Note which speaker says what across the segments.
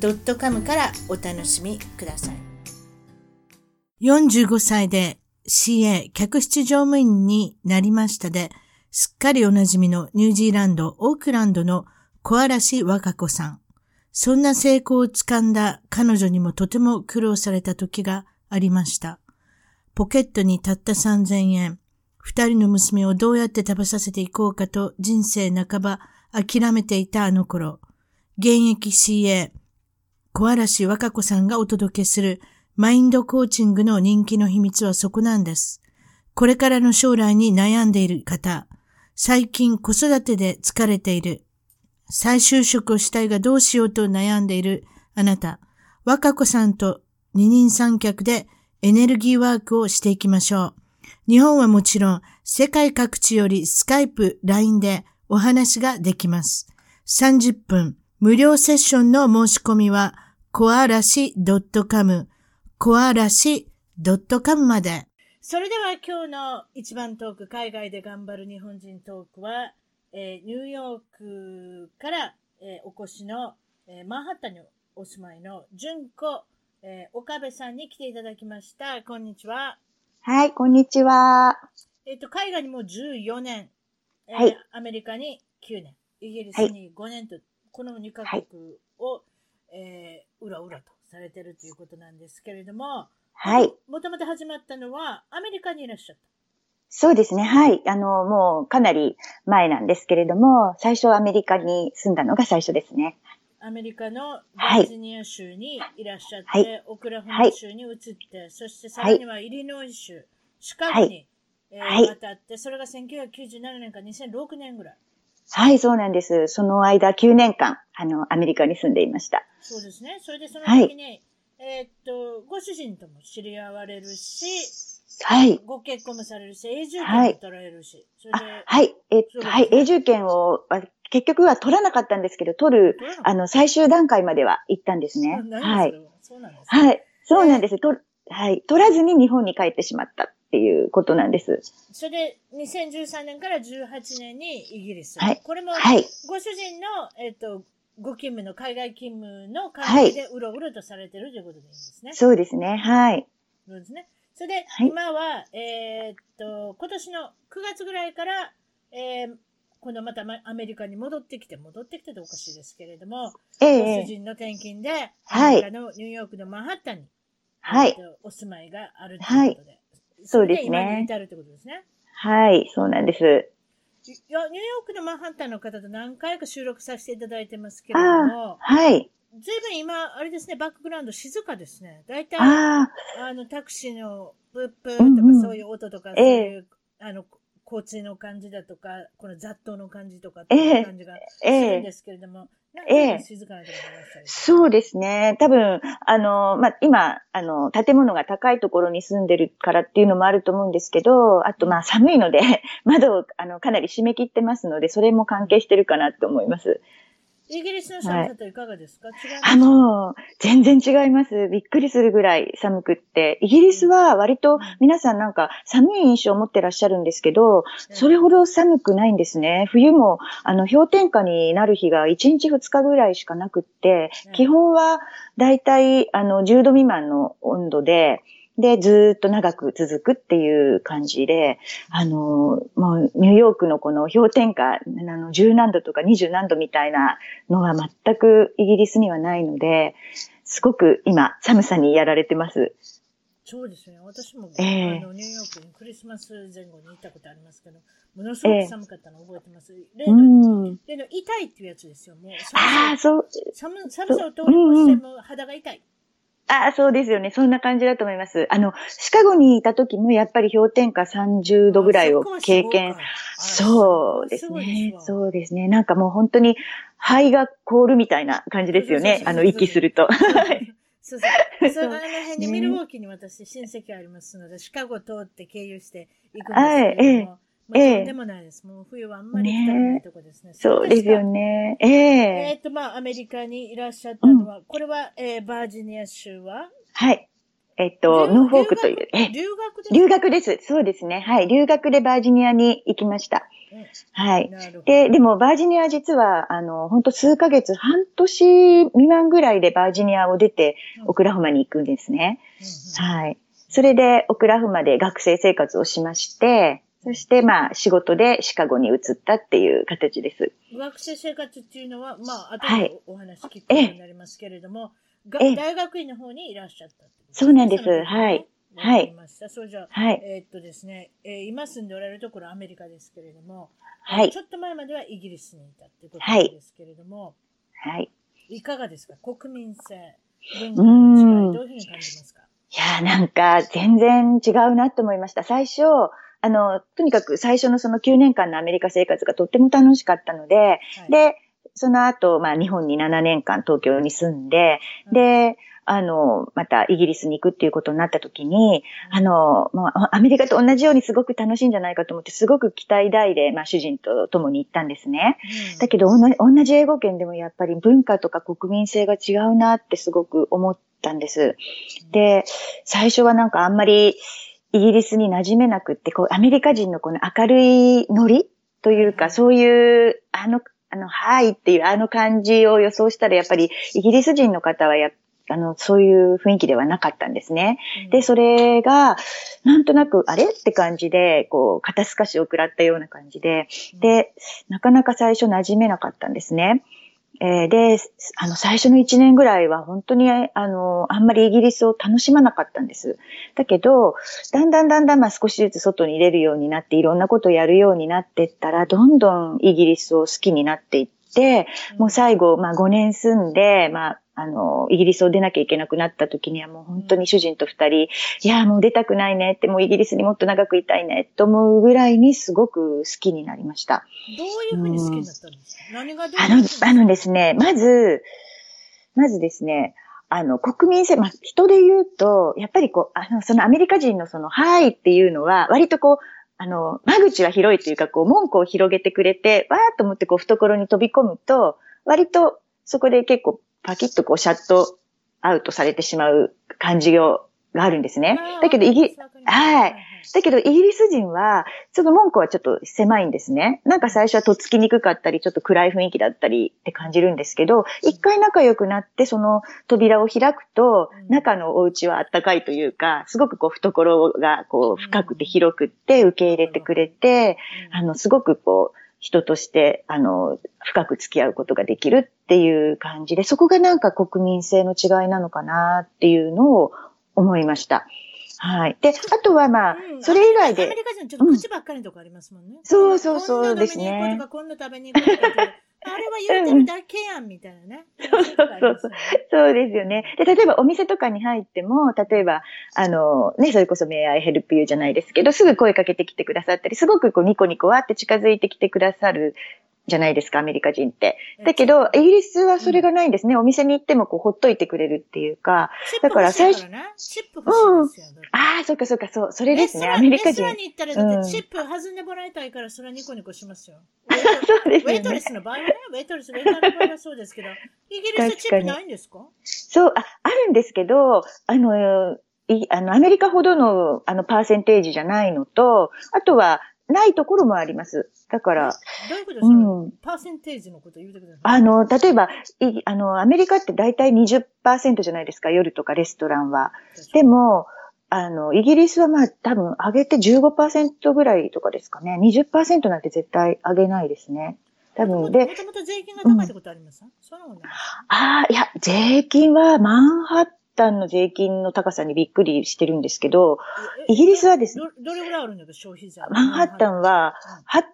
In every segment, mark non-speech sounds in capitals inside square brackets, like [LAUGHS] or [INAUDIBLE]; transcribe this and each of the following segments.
Speaker 1: .com からお楽しみください。45歳で CA 客室乗務員になりましたで、すっかりおなじみのニュージーランド、オークランドの小嵐和歌子さん。そんな成功をつかんだ彼女にもとても苦労された時がありました。ポケットにたった3000円。二人の娘をどうやって食べさせていこうかと人生半ば諦めていたあの頃。現役 CA、小嵐和歌子さんがお届けするマインドコーチングの人気の秘密はそこなんです。これからの将来に悩んでいる方、最近子育てで疲れている、再就職をしたいがどうしようと悩んでいるあなた、和歌子さんと二人三脚でエネルギーワークをしていきましょう。日本はもちろん世界各地よりスカイプ、LINE でお話ができます。30分無料セッションの申し込みはコアラシ .com、コアラシ .com まで。それでは今日の一番トーク、海外で頑張る日本人トークは、えー、ニューヨークから、えー、お越しの、えー、マンハッタンにお住まいの純子、えー、岡部さんに来ていただきました。こんにちは。
Speaker 2: はい、こんにちは。
Speaker 1: えっ、と、海外にも14年、えー、はい、アメリカに9年、イギリスに5年と、はい、この2カ国を、はいえー、うらうらとされてるということなんですけれども、
Speaker 2: はい。
Speaker 1: もともと始まったのは、アメリカにいらっしゃった。
Speaker 2: そうですね。はい。あの、もうかなり前なんですけれども、最初アメリカに住んだのが最初ですね。
Speaker 1: アメリカのバージニア州にいらっしゃって、はい、オクラホマ州に移って、そしてさらにはイリノイ州、シカゴに、はい、えー、渡って、それが1997年か2006年ぐらい。
Speaker 2: はい、そうなんです。その間9年間、あの、アメリカに住んでいました。
Speaker 1: そうですね。それでその時に、はい、えー、っと、ご主人とも知り合われるし、
Speaker 2: はい。
Speaker 1: ご結婚もされるし、永住権も取られるし。
Speaker 2: はい。はい。えっと、はい。永住権を、結局は取らなかったんですけど、取る、あの、最終段階までは行ったんですね。はい。
Speaker 1: そうなんです、
Speaker 2: はい。そうなんです。と、はい。取らずに日本に帰ってしまった。っていうことなんです。
Speaker 1: それで、2013年から18年にイギリス。
Speaker 2: はい。
Speaker 1: これも、はい。ご主人の、えっ、ー、と、ご勤務の海外勤務の関係でうろうろとされてるということでいいんですね。
Speaker 2: そうですね。はい。
Speaker 1: そうですね。それで、はい、今は、えー、っと、今年の9月ぐらいから、えー、今度またアメリカに戻ってきて、戻ってきてておかしいですけれども、えー、ご主人の転勤で、アメリカのニューヨークのマンハッタンに、はい。お住まいがあるということで、はい
Speaker 2: そうですね。
Speaker 1: 至るってことですね。
Speaker 2: はい、そうなんです。い
Speaker 1: や、ニューヨークのマンハッタンの方と何回か収録させていただいてますけれども、
Speaker 2: はい。
Speaker 1: ずいぶん今、あれですね、バックグラウンド静かですね。大体、ああの、タクシーのプップーとかそういう音とか、そういう、えー、あの、交通の感じだとか、この雑踏の感じとかっていう感じがするんですけれども、ええ。静かなところ
Speaker 2: そうですね。多分、あの、まあ、今、あの、建物が高いところに住んでるからっていうのもあると思うんですけど、あと、まあ、寒いので、[LAUGHS] 窓を、あの、かなり閉め切ってますので、それも関係してるかなと思います。
Speaker 1: イギリスの寒さといかがですか、はい、違い
Speaker 2: ますあの、全然違います。びっくりするぐらい寒くって。イギリスは割と皆さんなんか寒い印象を持ってらっしゃるんですけど、それほど寒くないんですね。冬も、あの、氷点下になる日が1日2日ぐらいしかなくって、基本はだいたい、あの、10度未満の温度で、で、ずっと長く続くっていう感じで、あの、もうニューヨークのこの氷点下、あの、10何度とか20何度みたいなのは全くイギリスにはないので、すごく今、寒さにやられてます。
Speaker 1: そうですね。私も、えー、あのニューヨークにクリスマス前後に行ったことありますけど、ものすごく寒かったのを覚えてます。えー、例の、例の痛いっていうやつですよ。もう
Speaker 2: ああ、そう。
Speaker 1: 寒寒さを通り越しても肌が痛い。
Speaker 2: ああ、そうですよね。そんな感じだと思います。あの、シカゴにいた時もやっぱり氷点下30度ぐらいを経験。そうですね。そうですね。なんかもう本当に肺が凍るみたいな感じですよね。あの、息すると。
Speaker 1: そう [LAUGHS] そう。その辺にミルウォーキーに私親戚ありますので、シカゴ通って経由して行くんですけれども、
Speaker 2: ええ
Speaker 1: もうとんでもないです。もう冬はあんまり行ないとこですね。
Speaker 2: そうですよ
Speaker 1: ね。
Speaker 2: ね。ええ
Speaker 1: えっと、まあ、アメリカにいらっしゃったのは、これは、えーバージニア州は？
Speaker 2: はい。えっと、
Speaker 1: 留
Speaker 2: ノーフォークという、ええ
Speaker 1: 留学ですか？
Speaker 2: 留学です。そうですね。はい。留学でバージニアに行きました。
Speaker 1: うん
Speaker 2: はい。で、でもバージニアは実は、あの、本当数ヶ月、半年未満ぐらいでバージニアを出て、オクラホマに行くんですね。はい。それで、オクラホマで学生生活をしまして、そして、まあ、仕事でシカゴに移ったっていう形です。
Speaker 1: うん学生生活っていうのは、まあ、後
Speaker 2: はい
Speaker 1: でお話聞くことになりますけれども、が
Speaker 2: ええ
Speaker 1: 大学院の方にいらっしゃったってこと
Speaker 2: そうなんですはい。
Speaker 1: わかりました。そうじゃあ、
Speaker 2: はい。
Speaker 1: えーっとですね、えー今住んでおられるところはアメリカですけれども、
Speaker 2: はい
Speaker 1: ちょっと前まではイギリスにいたってこと
Speaker 2: はい
Speaker 1: ですけれども、
Speaker 2: はい。
Speaker 1: い、かがですか？国民性、文化の違い、どういうふうに感じますか？
Speaker 2: いやー、なんか、全然違うなと思いました。最初、あの、とにかく最初のその9年間のアメリカ生活がとっても楽しかったので、
Speaker 1: はい、
Speaker 2: で、その後、まあ、日本に7年間東京に住んで、で、あの、またイギリスに行くっていうことになった時に、あの、もうアメリカと同じようにすごく楽しいんじゃないかと思って、すごく期待大で、まあ、主人と共に行ったんですね。
Speaker 1: うん。
Speaker 2: だけど、同じ同じ英語圏でもやっぱり文化とか国民性が違うなってすごく思ったんです。で、最初はなんかあんまりイギリスに馴染めなくって、こう、アメリカ人のこの明るいノリというか、そういう、あの、あの、はいっていうあの感じを予想したら、やっぱりイギリス人の方はや、あの、そういう雰囲気ではなかったんですね。で、それが、なんとなく、あれ？って感じで、こう、肩透かしを食らったような感じで、で、なかなか最初馴染めなかったんですね。えーで、あの、最初の1年ぐらいは本当に、あの、あんまりイギリスを楽しまなかったんです。だけど、だんだんだんだん、まあ少しずつ外に出るようになって、いろんなことをやるようになっていったら、どんどんイギリスを好きになっていって、もう最後、まあ5年住んで、まあ、あの、イギリスを出なきゃいけなくなった時にはもう本当に主人と二人、いや、もう出たくないねって、もうイギリスにもっと長くいたいねと思うぐらいにすごく好きになりました。
Speaker 1: どういうふうに好きになったんですか？何がどう
Speaker 2: あの、あのですね、まず、まずですね、あの、国民性、まあ、人で言うと、やっぱりこう、あの、そのアメリカ人のその、はいっていうのは、割とこう、あの、間口は広いというか、こう、門戸を広げてくれて、わーっと思ってこう、懐に飛び込むと、割と、そこで結構、パキッとこう、シャットアウトされてしまう感じをがあるんですね。だけど、イギリ、はい。だけど、イギリス人は、その門戸はちょっと狭いんですね。なんか最初はとっつきにくかったり、ちょっと暗い雰囲気だったりって感じるんですけど、一回仲良くなって、その扉を開くと、中のお家はあったかいというか、すごくこう、懐がこう、深くて広くって受け入れてくれて、あの、すごくこう、人として、あの、深く付き合うことができるっていう感じで、そこがなんか国民性の違いなのかなっていうのを思いました。はい。で、あとはまあ、それ以外で
Speaker 1: アメ、リカ人ちょっと口ばっかりのとこありますもんね。
Speaker 2: そうそうそうですね
Speaker 1: こんな飲みに行こうとか、こんな食べに行こうとか。あれは言ってるだけやん、みたいなね。
Speaker 2: そうそうそうそう。そうですよね。で、例えばお店とかに入っても、例えば、あの、ね、それこそ May I help you じゃないですけど、すぐ声かけてきてくださったり、すごくこうニコニコわって近づいてきてくださるじゃないですか、アメリカ人って。だけど、イギリスはそれがないんですね。お店に行ってもこう、ほっといてくれるっていうか。だから最初、
Speaker 1: チップ欲しいですよ。
Speaker 2: ああ、そっかそっか、そう、それですね、アメリカ人。
Speaker 1: レストランに行ったら、だってチップ弾んでもらいたいから、それはニコニコしますよ。[LAUGHS]
Speaker 2: そうですね。
Speaker 1: ウェイトレスの場合はね、ウェイトレス、ウェイターの場合はそうですけど、イギリスチップないんですか？
Speaker 2: そう、あ、あるんですけど、あの、いあの、アメリカほどの、あの、パーセンテージじゃないのと、あとは、ないところもあります。だから。
Speaker 1: どういうことですか、うん、パーセンテージのこと言うてください。
Speaker 2: あの、例えば、いあの、アメリカって大体20%じゃないですか、夜とかレストランは。でも、あの、イギリスはまあ多分上げて15%ぐらいとかですかね。20%なんて絶対上げないですね。多分で。
Speaker 1: もともと税金が高いってことあります？か、うん、そうなの
Speaker 2: ああ、いや、税金はマンハッタンの税金の高さにびっくりしてるんですけど、イギリスはです
Speaker 1: ね。どれぐらいあるんだ消費税。
Speaker 2: マンハッタンは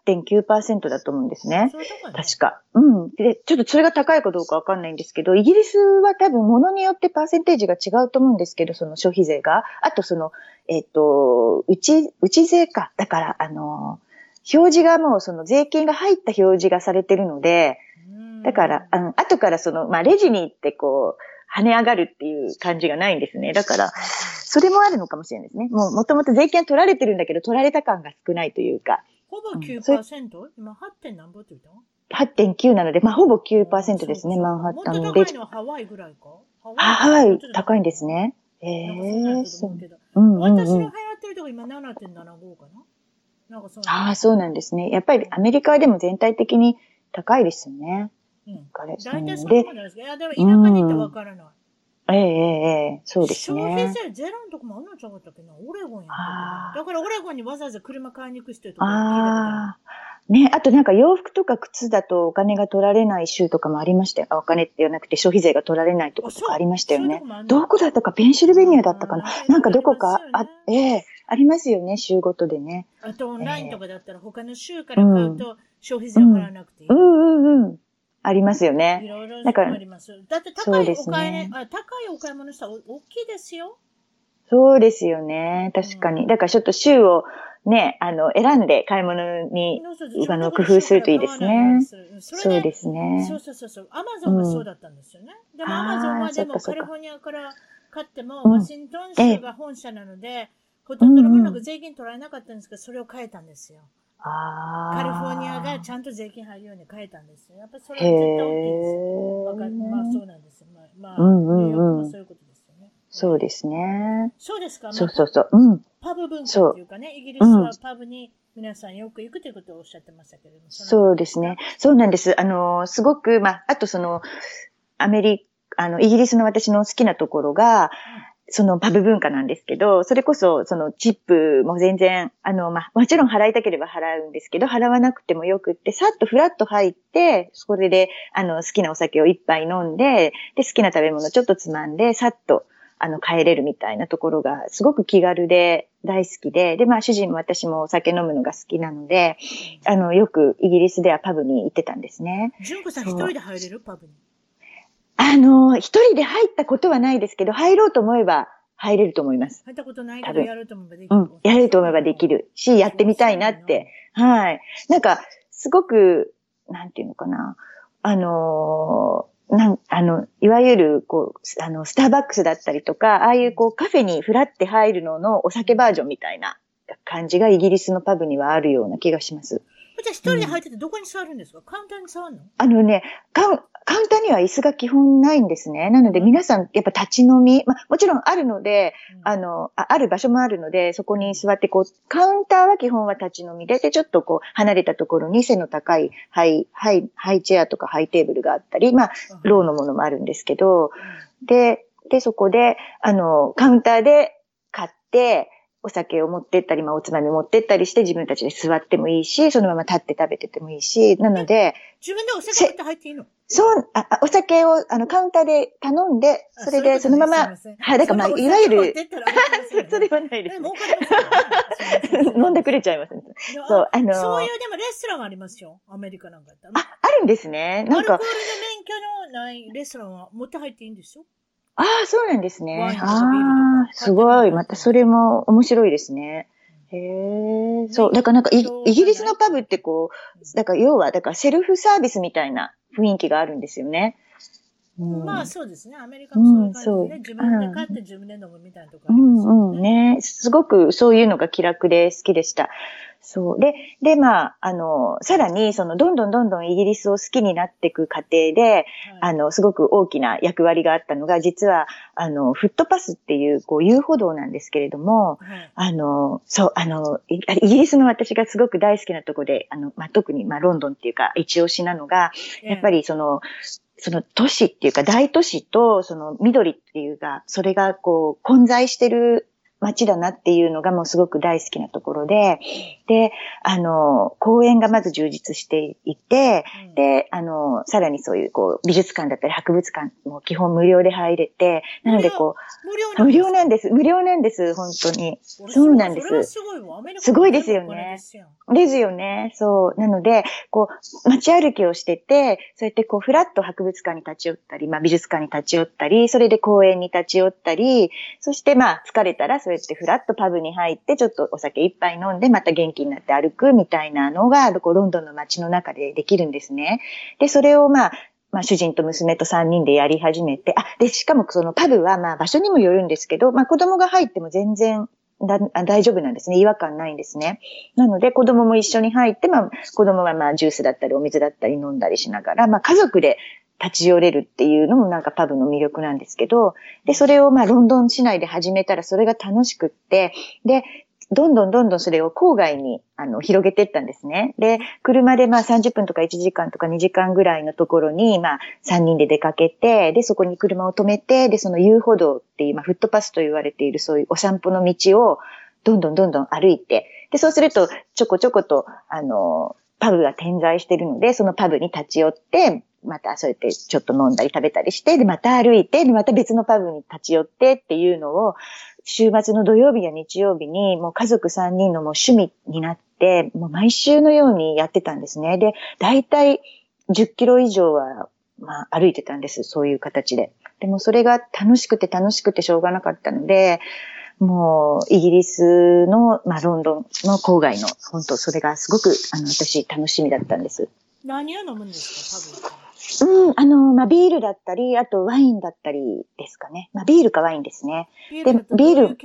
Speaker 2: 8.9%だと思うんですね。確か。うん。で、ちょっとそれが高いかどうかわかんないんですけど、イギリスは多分物によってパーセンテージが違うと思うんですけど、その消費税が。あとその、えっ、ー、と、うち、うち税か。だから、あの、表示がもうその税金が入った表示がされてるので、だから、あの、後からその、まあ、レジに行ってこう、跳ね上がるっていう感じがないんですね。だから、それもあるのかもしれないですね。もう、もともと税金は取られてるんだけど、取られた感が少ないというか。
Speaker 1: ほぼ9%、うん、今 8. 何ぼって言った
Speaker 2: 8.9なので、まあ、ほぼ9%ですね、マンハッタン
Speaker 1: で。もっと高いのはハワイぐらいか
Speaker 2: ハワイ高いんですね。ええ
Speaker 1: ー、そう。うんうんうん、私の流行ってるとこ今7.75かな？
Speaker 2: なんかそうああ、そうなんですね。やっぱりアメリカでも全体的に高いですよね。
Speaker 1: うん。大体そうなんですけど、いや、でも田舎に行ってわからない。
Speaker 2: ええええそうですね。
Speaker 1: 消費税ゼロのとこもあんのちゃうかったっけなオレゴンやっただからオレゴンにわざわざ車買いに行く人とかあ
Speaker 2: あ。ね、あとなんか洋服とか靴だとお金が取られない州とかもありましたよ。お金って言わなくて消費税が取られないとことかありましたよね。どこだったか、ペンシルベニアだったかな。なんかどこか、あ、ええありますよね、州ごとでね。
Speaker 1: あとオンラインとかだったら他の州から買うと消費税を払わなくていい。
Speaker 2: うんうんうん。ありますよね。
Speaker 1: いろいろあります。だって高いお買い、ね、あ高いお買い物したら大きいですよ。
Speaker 2: そうですよね。確かに。うん、だからちょっと週をね、あの、選んで買い物に、あの、工夫するといいですね。そうですね。
Speaker 1: そうそうそうそう。アマゾンがそうだったんですよね。うん、でもアマゾンはでもカリフォルニアから買っても、ワシントン州が本社なので、ほとんどのものが税金取られなかったんですけど、それを変えたんですよ。カリフォルニアがちゃんと税金入るように変えたんですよ。やっぱそれは絶対大きいですよ。わかまあそうなんですよ。まあ、まあ、うんうんうん、ニューヨークもそういうことですよね。
Speaker 2: そうですね。
Speaker 1: そうですか、まあ、
Speaker 2: そうそうそう。うん。
Speaker 1: パブ文化っていうかね、イギリスはパブに皆さんよく行くということをおっしゃってましたけれども。
Speaker 2: そうですね。そうなんです。あの、すごく、まあ、あとその、アメリカ、あの、イギリスの私の好きなところが、そのパブ文化なんですけど、それこそ、そのチップも全然、あの、まあ、もちろん払いたければ払うんですけど、払わなくてもよくって、さっとフラッと入って、それで、あの、好きなお酒を一杯飲んで、で、好きな食べ物ちょっとつまんで、さっと、あの、帰れるみたいなところが、すごく気軽で大好きで、で、まあ、主人も私もお酒飲むのが好きなので、あの、よくイギリスではパブに行ってたんですね。
Speaker 1: 純子さん一人で入れる？パブに
Speaker 2: あの、一人で入ったことはないですけど、入ろうと思えば入れると思います。
Speaker 1: 入ったことないけど、やると思えばできる。うん。
Speaker 2: やれると思えばできるし、やってみたいなって。はい。なんか、すごく、なんていうのかな。あのなん、あの、いわゆる、こう、あの、スターバックスだったりとか、ああいうこう、カフェにフラって入るののお酒バージョンみたいな感じがイギリスのパブにはあるような気がします。
Speaker 1: じゃあ一人で入っててどこに座るんですか、うん、簡単に座るの？
Speaker 2: あのね、かカウンターには椅子が基本ないんですね。なので皆さんやっぱ立ち飲み、まあもちろんあるので、うん、あのあ、ある場所もあるので、そこに座ってこう、カウンターは基本は立ち飲みで、で、ちょっとこう、離れたところに背の高いハイ、ハイ、ハイチェアとかハイテーブルがあったり、まあ、ローのものもあるんですけど、で、で、そこで、あの、カウンターで買って、お酒を持ってったり、まあ、おつまみ持ってったりして自分たちで座ってもいいし、そのまま立って食べててもいいし、なので。
Speaker 1: 自分でお酒って入っていいの？
Speaker 2: そう、あ、お酒を、あの、カウンターで頼んで、それで、そのまま、はい、だからまあ、いわゆる、[LAUGHS] それはないです、ね。飲んでくれちゃいますね。
Speaker 1: そう、あのそういうでもレストランありますよ。アメリカなんか
Speaker 2: あ、あるんですね。なんか。アルコール
Speaker 1: で免許のないレストランは持って入っていいんですよ。
Speaker 2: ああ、そうなんですね。ああ、すごい。またそれも面白いですね。へえ、そう。だからなんかイ、イギリスのパブってこう、だから要は、だからセルフサービスみたいな雰囲気があるんですよね。
Speaker 1: うん、まあそうですね。アメリカもそういう感じで、ね、自分で買って自分で飲むみたいなところ、
Speaker 2: ね、うんうんね。すごくそういうのが気楽で好きでした。そう。で、で、まあ、あの、さらに、その、どんどんどんどんイギリスを好きになっていく過程で、はい、あの、すごく大きな役割があったのが、実は、あの、フットパスっていう、こう、遊歩道なんですけれども、はい、あの、そう、あの、イギリスの私がすごく大好きなとこで、あの、まあ、特に、まあ、ロンドンっていうか、一押しなのが、やっぱり、その、その都市っていうか大都市とその緑っていうか、それがこう混在してる街だなっていうのがもうすごく大好きなところで、で、あの、公園がまず充実していて、うん、で、あの、さらにそういうこう美術館だったり博物館も基本無料で入れて、なのでこう、無料？なんです。無料なんです、本当に。そうなんです。すごいすごいですよね。ですよね。そう。なので、こう、街歩きをしてて、そうやってこう、ふらっと博物館に立ち寄ったり、まあ美術館に立ち寄ったり、それで公園に立ち寄ったり、そしてまあ疲れたらそうやってふらっとパブに入って、ちょっとお酒一杯飲んで、また元気になって歩くみたいなのが、こうロンドンの街の中でできるんですね。で、それをまあ、まあ主人と娘と3人でやり始めて、あ、で、しかもそのパブはまあ場所にもよるんですけど、まあ子供が入っても全然だ大丈夫なんですね。違和感ないんですね。なので子供も一緒に入って、まあ子供はまあジュースだったりお水だったり飲んだりしながら、まあ家族で立ち寄れるっていうのもなんかパブの魅力なんですけど、で、それをまあロンドン市内で始めたらそれが楽しくって、で、どんどんどんどんそれを郊外にあの広げていったんですね。で、車でまあ30分とか1時間とか2時間ぐらいのところにまあ3人で出かけて、で、そこに車を止めて、で、その遊歩道っていう、まあフットパスと言われているそういうお散歩の道をどんどんどんどん歩いて、で、そうするとちょこちょこと、あの、パブが点在してるので、そのパブに立ち寄って、またそうやってちょっと飲んだり食べたりして、で、また歩いて、で、また別のパブに立ち寄ってっていうのを、週末の土曜日や日曜日に、もう家族3人のもう趣味になって、もう毎週のようにやってたんですね。で、大体10キロ以上は、まあ歩いてたんです。そういう形で。でもそれが楽しくて楽しくてしょうがなかったので、もう、イギリスの、まあ、ロンドンの郊外の、本当それがすごく、あの、私、楽しみだったんです。
Speaker 1: 何を飲むんですか、多分。
Speaker 2: うん、あの、まあ、ビールだったり、あとワインだったりですかね。まあ、ビールかワインですね。
Speaker 1: で、ビール。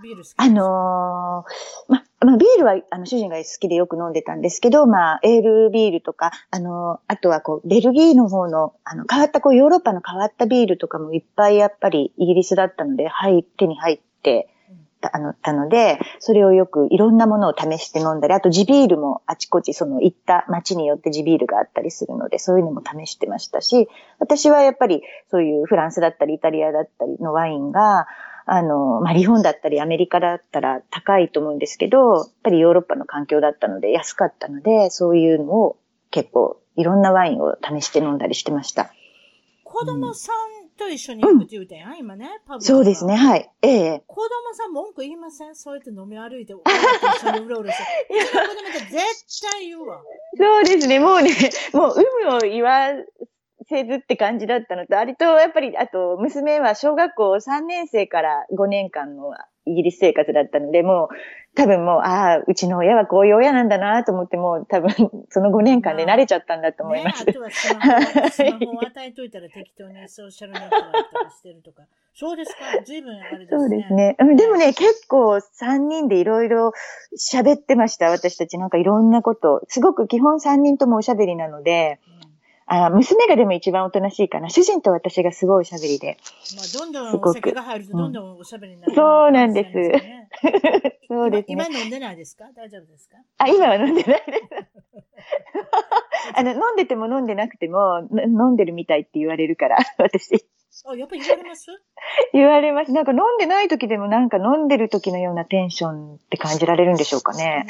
Speaker 1: ビール
Speaker 2: あのー、ま、まあ、ビールは、あの、主人が好きでよく飲んでたんですけど、まあ、エールビールとか、あのー、あとはこう、ベルギーの方の、あの、変わった、こう、ヨーロッパの変わったビールとかもいっぱいやっぱりイギリスだったので、はい、手に入って、たあのたので、それをよくいろんなものを試して飲んだり、あと地ビールもあちこちその行った街によって地ビールがあったりするので、そういうのも試してましたし、私はやっぱりそういうフランスだったりイタリアだったりのワインが、あの、まあ、日本だったりアメリカだったら高いと思うんですけど、やっぱりヨーロッパの環境だったので安かったので、そういうのを結構いろんなワインを試して飲んだりしてました。
Speaker 1: 子供さんと一緒に行くって言うたやん、今ね、
Speaker 2: パブそうですね、はい。ええ。
Speaker 1: 子供さん文句言いません？そうやって飲み歩いて、一緒にうろうろして。子供って絶対言うわ。
Speaker 2: そうですね、もうね、[LAUGHS] もう有無を言わせずって感じだったのと、割とやっぱり、あと、娘は小学校3年生から5年間のイギリス生活だったので、もう、多分もう、ああ、うちの親はこういう親なんだなと思って、もう多分、その5年間で慣れちゃったんだと思います。
Speaker 1: ね、あとはスマホスマホを与えといたら適当にソーシャルネットワークとかしてるとか。そうですか随分あれですね。
Speaker 2: そうですね。でもね、結構3人でいろいろ喋ってました、私たち。なんかいろんなこと。すごく基本3人ともおしゃべりなので、うんあ娘がでも一番おとなしいかな。主人と私がすごいおしゃべりで。
Speaker 1: まあ、どんどんお酒が入るとどんどんおしゃべりになる、
Speaker 2: ね、そうなんです。そうですね
Speaker 1: 今。今飲んでないですか？大丈夫ですか？
Speaker 2: あ、今は飲んでないです。あの、飲んでても飲んでなくても、飲んでるみたいって言われるから、私。
Speaker 1: あ、やっぱり言われます？[LAUGHS]
Speaker 2: 言われます。なんか飲んでない時でもなんか飲んでる時のようなテンションって感じられるんでしょうかね。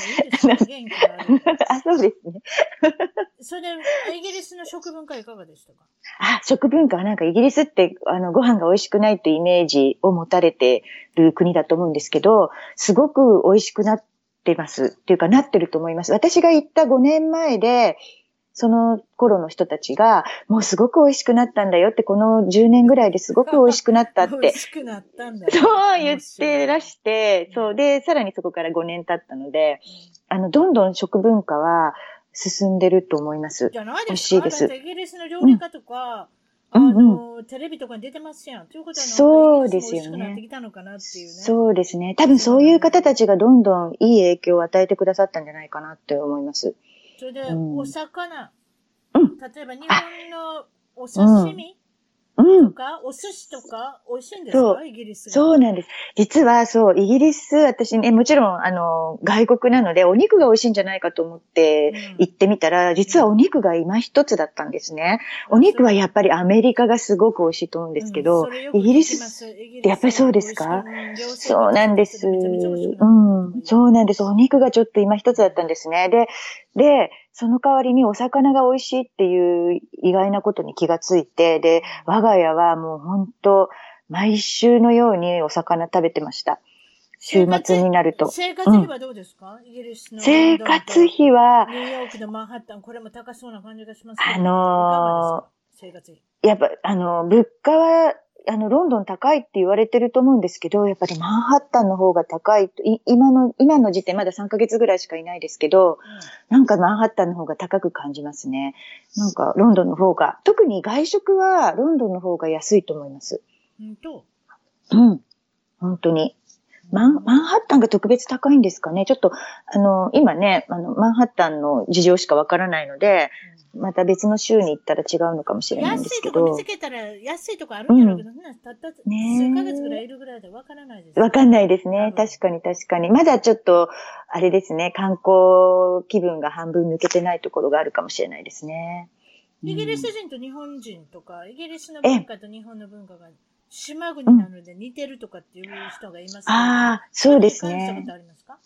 Speaker 1: あ
Speaker 2: そうですね。[LAUGHS] [LAUGHS]
Speaker 1: それで、イギリスの食文化いかがでしたか？
Speaker 2: あ、食文化はなんかイギリスって、あの、ご飯が美味しくないってイメージを持たれてる国だと思うんですけど、すごく美味しくなってます。っていうか、なってると思います。私が行った5年前で、その頃の人たちが、もうすごく美味しくなったんだよって、この10年ぐらいですごく美味しくなったって。[LAUGHS] 美
Speaker 1: 味しくなったんだよ。
Speaker 2: そう言ってらして、そうで、さらにそこから5年経ったので、あの、どんどん食文化は進んでると思います。
Speaker 1: じゃないですか？美味しいです。イギリスの料理家とか、うん、あの、うん、テレビとかに出てますやん。ということは
Speaker 2: そうですよね。そうですね。多分そういう方たちがどんどんいい影響を与えてくださったんじゃないかなって思います。
Speaker 1: それで、お魚、うん、例えば日本のお刺身、とか、お寿司とか、美味しいんですかイギリス
Speaker 2: そうなんです。実は、そう、イギリス、私ね、もちろん、あの、外国なので、お肉が美味しいんじゃないかと思って行ってみたら、うん、実はお肉が今一つだったんですね。お肉はやっぱりアメリカがすごく美味しいと思うんですけど、うん、イギリスってやっぱりそうですか？そうなんです。うん。そうなんです。お肉がちょっと今一つだったんですね。で、で、その代わりにお魚が美味しいっていう意外なことに気がついて、で、我が家はもう本当毎週のようにお魚食べてました。週末になると。
Speaker 1: 生活費はどうですか、うん、イギリスの。
Speaker 2: 生活費は、
Speaker 1: ニューヨークのマンハッタン、これも高そうな感じがします。
Speaker 2: あのー、生活費。やっぱ、あの、物価は、あの、ロンドン高いって言われてると思うんですけど、やっぱりマンハッタンの方が高いと、い今の、今の時点まだ3ヶ月ぐらいしかいないですけど、なんかマンハッタンの方が高く感じますね。なんかロンドンの方が、特に外食はロンドンの方が安いと思います。
Speaker 1: うんと。
Speaker 2: うん。本当に。マン、マンハッタンが特別高いんですかね？ちょっと、あの、今ね、あの、マンハッタンの事情しかわからないので、また別の州に行ったら違うのかもしれないんですけど
Speaker 1: 安いとこ見つ。けたら、安いとこあるんやろうけどね、たった数
Speaker 2: ねえ
Speaker 1: ヶ月ぐらいいるぐらいでわからないです。
Speaker 2: わかんないですね。
Speaker 1: うん
Speaker 2: 確かに確かに。まだちょっと、あれですね、観光気分が半分抜けてないところがあるかもしれないですね。
Speaker 1: イギリス人と日本人とか、イギリスの文化と日本の文化が島国なので似てるとかっていう人がいますけど
Speaker 2: ああ、そうですね。
Speaker 1: とありますか？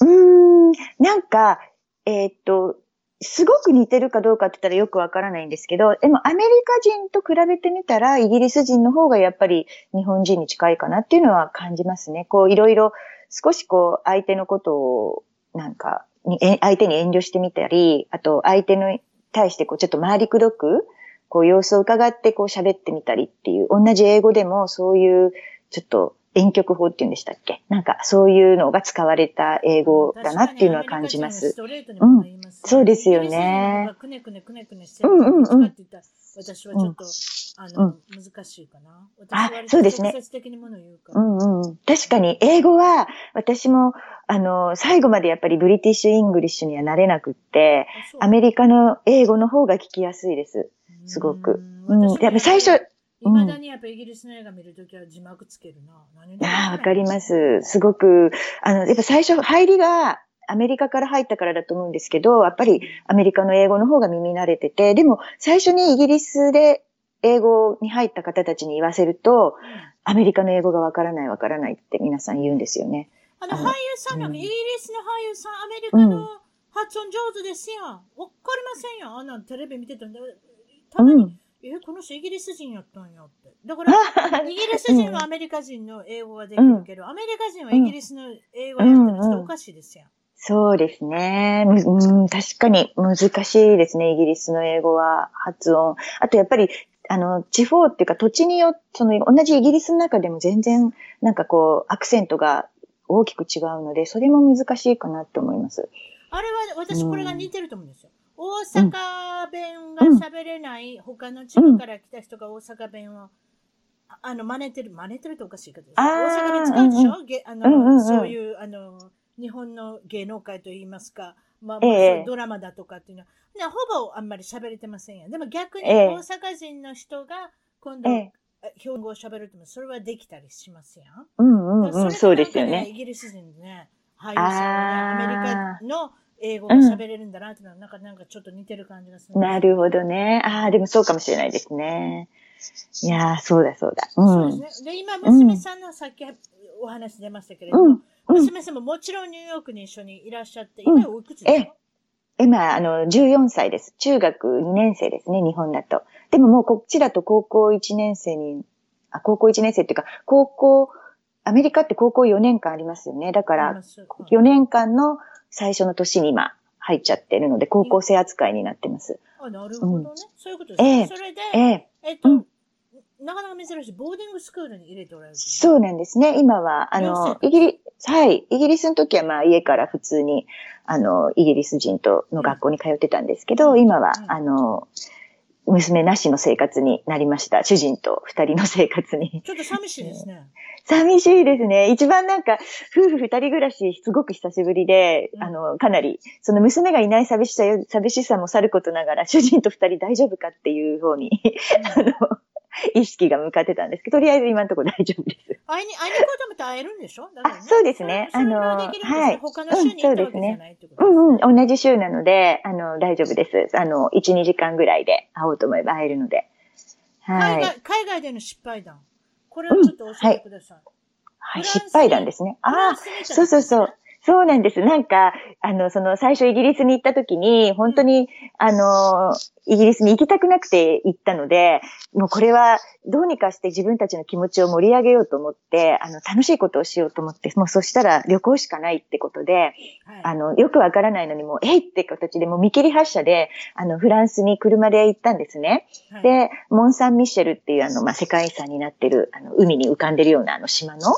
Speaker 2: うーん、なんか、えーっと、すごく似てるかどうかって言ったらよくわからないんですけど、でもアメリカ人と比べてみたら、イギリス人の方がやっぱり日本人に近いかなっていうのは感じますね。こう、いろいろ、少しこう、相手のことを、なんか、相手に遠慮してみたり、あと、相手の対してこう、ちょっと回りくどく、こう、様子を伺ってこう、喋ってみたりっていう、同じ英語でもそういう、ちょっと、遠曲法っていうんでしたっけ？なんか、そういうのが使われた英語だなっていうのは感じます。
Speaker 1: 確かにアメリカ人はストレートにも言います、
Speaker 2: そうですよね
Speaker 1: イギリス人の方がくねくねくねくねしてる
Speaker 2: うんうんうん
Speaker 1: 私はちょっと、あの、
Speaker 2: うん
Speaker 1: 難しいかな。
Speaker 2: あそうですね
Speaker 1: う
Speaker 2: んうん。確かに、英語は、私も、あの、最後までやっぱりブリティッシュ・イングリッシュにはなれなくって、アメリカの英語の方が聞きやすいです。すごくうん。やっぱ最初、
Speaker 1: いまだにやっぱイギリスの映画見るときは字幕つけるな。何
Speaker 2: ああ、わかります。すごく、あの、やっぱ最初、入りが、アメリカから入ったからだと思うんですけど、やっぱりアメリカの英語の方が耳慣れてて、でも最初にイギリスで英語に入った方たちに言わせると、アメリカの英語がわからないわからないって皆さん言うんですよね。
Speaker 1: あの、俳優さんなんか、
Speaker 2: うん
Speaker 1: イギリスの俳優さん、アメリカの発音上手ですやん。わかりませんやん。あんなんテレビ見てたんで、たまに、
Speaker 2: うん
Speaker 1: え、この人イギリス人やったんやって。だから、[LAUGHS] イギリス人はアメリカ人の英語ができるけど、アメリカ人はイギリスの英語やったらちょっとおかしいですやん。
Speaker 2: そうですね。むうん、確かに難しいですね、イギリスの英語は発音。あとやっぱり、あの、地方っていうか土地によって、その同じイギリスの中でも全然なんかこう、アクセントが大きく違うので、それも難しいかなって思います。
Speaker 1: あれは、私
Speaker 2: うん
Speaker 1: これが似てると思うんですよ。大阪弁が喋れない、他の地区から来た人が大阪弁を、ああの、真似てる、真似てるとおかしいけど、大阪弁使うでしょ、げあの、
Speaker 2: うんうんうん。
Speaker 1: そういう、あの、日本の芸能界といいますか、まあ、まあ
Speaker 2: ええ。
Speaker 1: そういうドラマだとかっていうのは、ねほぼあんまり喋れてませんや。ん。でも逆に
Speaker 2: ええ。
Speaker 1: 大阪人の人が今度、
Speaker 2: ええ。
Speaker 1: 標語を喋るともそれはできたりしますやん？
Speaker 2: うんうんうん、
Speaker 1: だから
Speaker 2: そうですよね。
Speaker 1: イギリス人でね、俳優さんはね、アメリ
Speaker 2: あ
Speaker 1: カの英語が喋れるんだなってのは、なんか、なんかちょっと似てる感じがする。
Speaker 2: なるほどね。ああ、でもそうかもしれないですね。いやー、そうだそうだ。うん。
Speaker 1: そうですね。で、今、娘さんのさっきお話出ましたけれども、
Speaker 2: うんうん
Speaker 1: 娘さんももちろんニューヨークに一緒にいらっしゃって、今おいくつですか、
Speaker 2: 今、あの、14歳です。中学2年生ですね、日本だと。でももうこっちだと高校1年生に、あ、高校1年生っていうか、高校、アメリカって高校4年間ありますよね。だから、4年間の最初の年に今入っちゃってるので、高校生扱いになってます。
Speaker 1: あ、なるほどね。そういうことですね。
Speaker 2: ええ
Speaker 1: それで、
Speaker 2: ええ
Speaker 1: えっと、
Speaker 2: うん
Speaker 1: なかなか珍しい、ボーディングスクールに入れておられる。
Speaker 2: そうなんですね。今は、あ
Speaker 1: 寮
Speaker 2: の、
Speaker 1: 生
Speaker 2: イギリス、はい。イギリスの時はまあ家から普通に、あの、イギリス人との学校に通ってたんですけど、
Speaker 1: うん
Speaker 2: 今は
Speaker 1: う、ん
Speaker 2: あの、娘なしの生活になりました。主人と二人の生活に。
Speaker 1: ちょっと寂しいですね。
Speaker 2: 寂しいですね。一番なんか、夫婦二人暮らし、すごく久しぶりで、
Speaker 1: うん
Speaker 2: あの、かなり、その娘がいない寂しさよ、寂しさもさることながら、主人と二人大丈夫かっていう方に、[LAUGHS] あの、意識が向かってたんですけど、とりあえず今のところ大丈夫です。
Speaker 1: 会いに、会いに行こうと思ったら会えるんでしょ？だから
Speaker 2: あそうですねあの
Speaker 1: は
Speaker 2: い
Speaker 1: 他の州に行ったわけじゃないってこと
Speaker 2: うんうん、同じ週なので、あの、大丈夫です。あの、1、2時間ぐらいで会おうと思えば会えるので。はい。
Speaker 1: 海外海外での失敗談。これをちょっと教えてください。
Speaker 2: はい、
Speaker 1: フランスに
Speaker 2: 失敗談ですね。ああ、そうそうそう。そうなんです。なんか、あの、その最初イギリスに行った時に、本当に、あの、イギリスに行きたくなくて行ったので、もうこれはどうにかして自分たちの気持ちを盛り上げようと思って、あの、楽しいことをしようと思って、もうそしたら旅行しかないってことで、はい、あの、よくわからないのにもう、えいって形でもう見切り発車で、あの、フランスに車で行ったんですね。はい、で、モン・サン・ミシェルっていうあの、まあ、世界遺産になってる、あの、海に浮かんでるようなあの島の、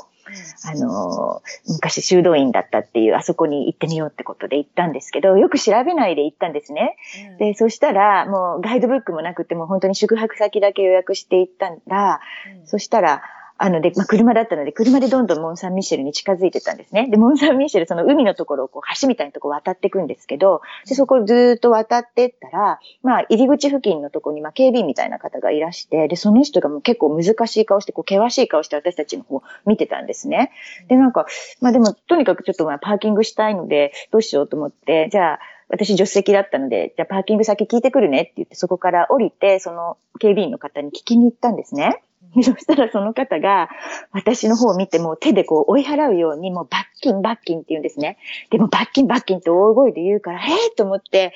Speaker 2: あの、昔修道院だったっていう、あそこに行ってみようってことで行ったんですけど、よく調べないで行ったんですね。うん、で、そしたら、もうガイドブックもなくて、もう本当に宿泊先だけ予約して行ったんだ。うん、そしたら、あので、まあ、車だったので、車でどんどんモン・サン・ミシェルに近づいてたんですね。で、モン・サン・ミシェル、その海のところをこう橋みたいなところ渡っていくんですけど、で、そこをずっと渡ってったら、まあ、入り口付近のとこに、まあ、警備員みたいな方がいらして、で、その人がもう結構難しい顔して、こう、険しい顔して私たちの方を見てたんですね。で、なんか、まあでも、とにかくちょっとまあ、パーキングしたいので、どうしようと思って、じゃあ、私助手席だったので、じゃあパーキング先聞いてくるねって言って、そこから降りて、その警備員の方に聞きに行ったんですね。そしたらその方が、私の方を見ても手でこう追い払うように、もう罰金罰金って言うんですね。でも罰金罰金って大声で言うから、えー、と思って、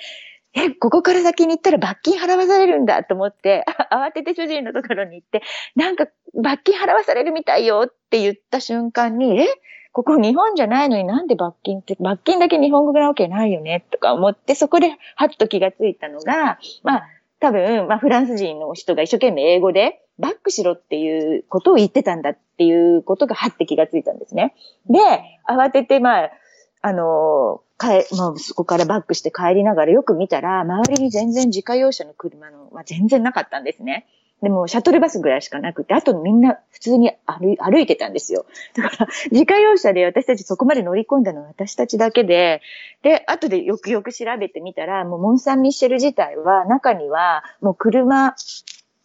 Speaker 2: え、ここから先に行ったら罰金払わされるんだと思って、[LAUGHS] 慌てて主人のところに行って、なんか罰金払わされるみたいよって言った瞬間に、えここ日本じゃないのになんで罰金って、罰金だけ日本語なわけないよねとか思って、そこではっと気がついたのが、まあ、多分、まあ、フランス人の人が一生懸命英語で、バックしろっていうことを言ってたんだっていうことがはって気がついたんですね。で、慌てて、まあ、あの、帰、まあ、そこからバックして帰りながらよく見たら、周りに全然自家用車の車の、まあ、全然なかったんですね。でも、シャトルバスぐらいしかなくて、あとみんな普通に歩歩いてたんですよ。だから、自家用車で私たちそこまで乗り込んだのは私たちだけで、で、後でよくよく調べてみたら、もうモン・サン・ミッシェル自体は、中にはもう車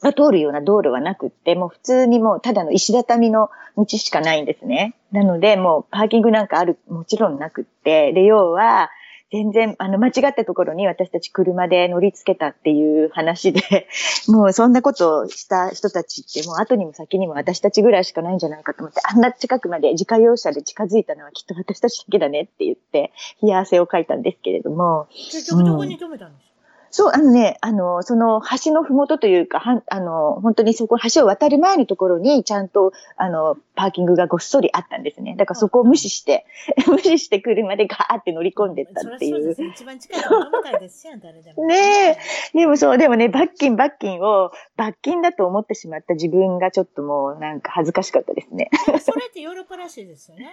Speaker 2: が通るような道路はなくって、もう普通にもうただの石畳の道しかないんですね。なので、もうパーキングなんかある、もちろんなくって、で、要は、全然、あの、間違ったところに私たち車で乗り付けたっていう話で、[LAUGHS] もうそんなことをした人たちって、もう後にも先にも私たちぐらいしかないんじゃないかと思って、あんな近くまで自家用車で近づいたのはきっと私たちだけだねって言って、冷や汗をかいたんですけれども。
Speaker 1: 結局どこに止めたんです、
Speaker 2: そう、あのね、あの、その橋のふもとというか、はあの、本当にそこ、橋を渡る前のところに、ちゃんと、あの、パーキングがごっそりあったんですね。だからそこを無視して、[LAUGHS] 無視して車でガーって乗り込んでったっていう。
Speaker 1: そう一番近いところみたいですよ、誰でも。
Speaker 2: ねえ。でもそう、でもね、罰金、罰金を、罰金だと思ってしまった自分がちょっともう、なんか恥ずかしかったですね。
Speaker 1: それってヨーロッパらしいですよね。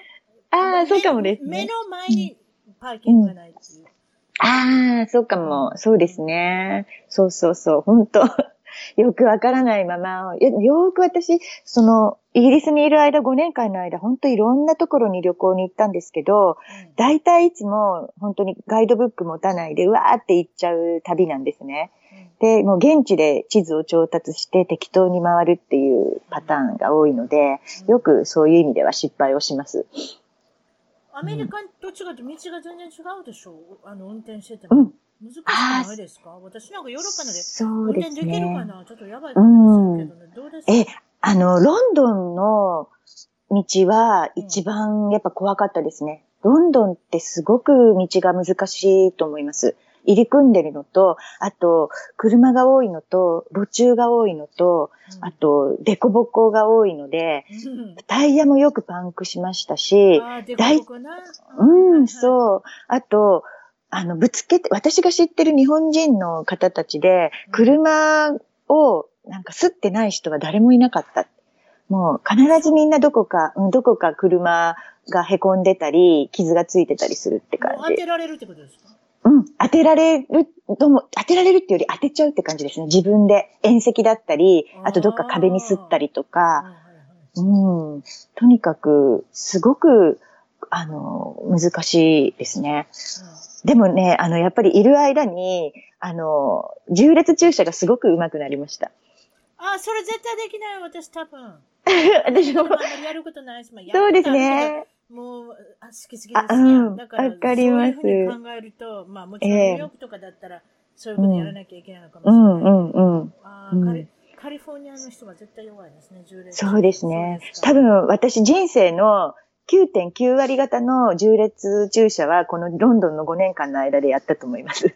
Speaker 2: ああ、そうかもですね。
Speaker 1: 目の前にパーキングがないっていう。うん
Speaker 2: ああ、そうかも。そうですね。そうそうそう。本当 [LAUGHS] よくわからないまま、よく私、その、イギリスにいる間、5年間の間、本当いろんなところに旅行に行ったんですけど、大体いつも本当にガイドブック持たないで、うわーって行っちゃう旅なんですね。で、もう現地で地図を調達して適当に回るっていうパターンが多いので、よくそういう意味では失敗をします。
Speaker 1: アメリカと違って道が全然違うでしょう？あの、運転してても。難しくないですか？私なんかヨーロッパで運転できるかな、ちょっとやばいかもしれないけどね。どうですか？え、
Speaker 2: あの、ロンドンの道は一番やっぱ怖かったですね。ロンドンってすごく道が難しいと思います。入り組んでるのと、あと、車が多いのと、路中が多いのと、うん、あと、デコボコが多いので、うん、タイヤもよくパンクしましたし、
Speaker 1: 大、
Speaker 2: うん、そう。あと、あの、ぶつけて、私が知ってる日本人の方たちで、車をなんか吸ってない人は誰もいなかった。もう必ずみんなどこか、どこか車が凹んでたり、傷がついてたりするって感じ。
Speaker 1: 当てられるってことですか？
Speaker 2: うん、当てられるとも、当てられるっていうより当てちゃうって感じですね。自分で遠石だったり、あとどっか壁に吸ったりとか、うん、とにかく、すごく、あの、難しいですね。でもね、あの、やっぱりいる間に、あの、重列駐車がすごく上手くなりました。
Speaker 1: あ、それ絶対できない私多分。[LAUGHS]
Speaker 2: 私も。
Speaker 1: やることないですもん。
Speaker 2: そうですね。
Speaker 1: もう、あ、好き好きですうん、
Speaker 2: だから、わかります。そう
Speaker 1: いうふうに考えると、まあもちろんニューヨークとかだったら、そういうことやらなきゃいけないのかもしれない。うんうんうん。あカリカリフォルニアの人は絶対弱いですね、
Speaker 2: そうですね。多分私人生の9.9割方の重列駐車はこのロンドンの5年間の間でやったと思います。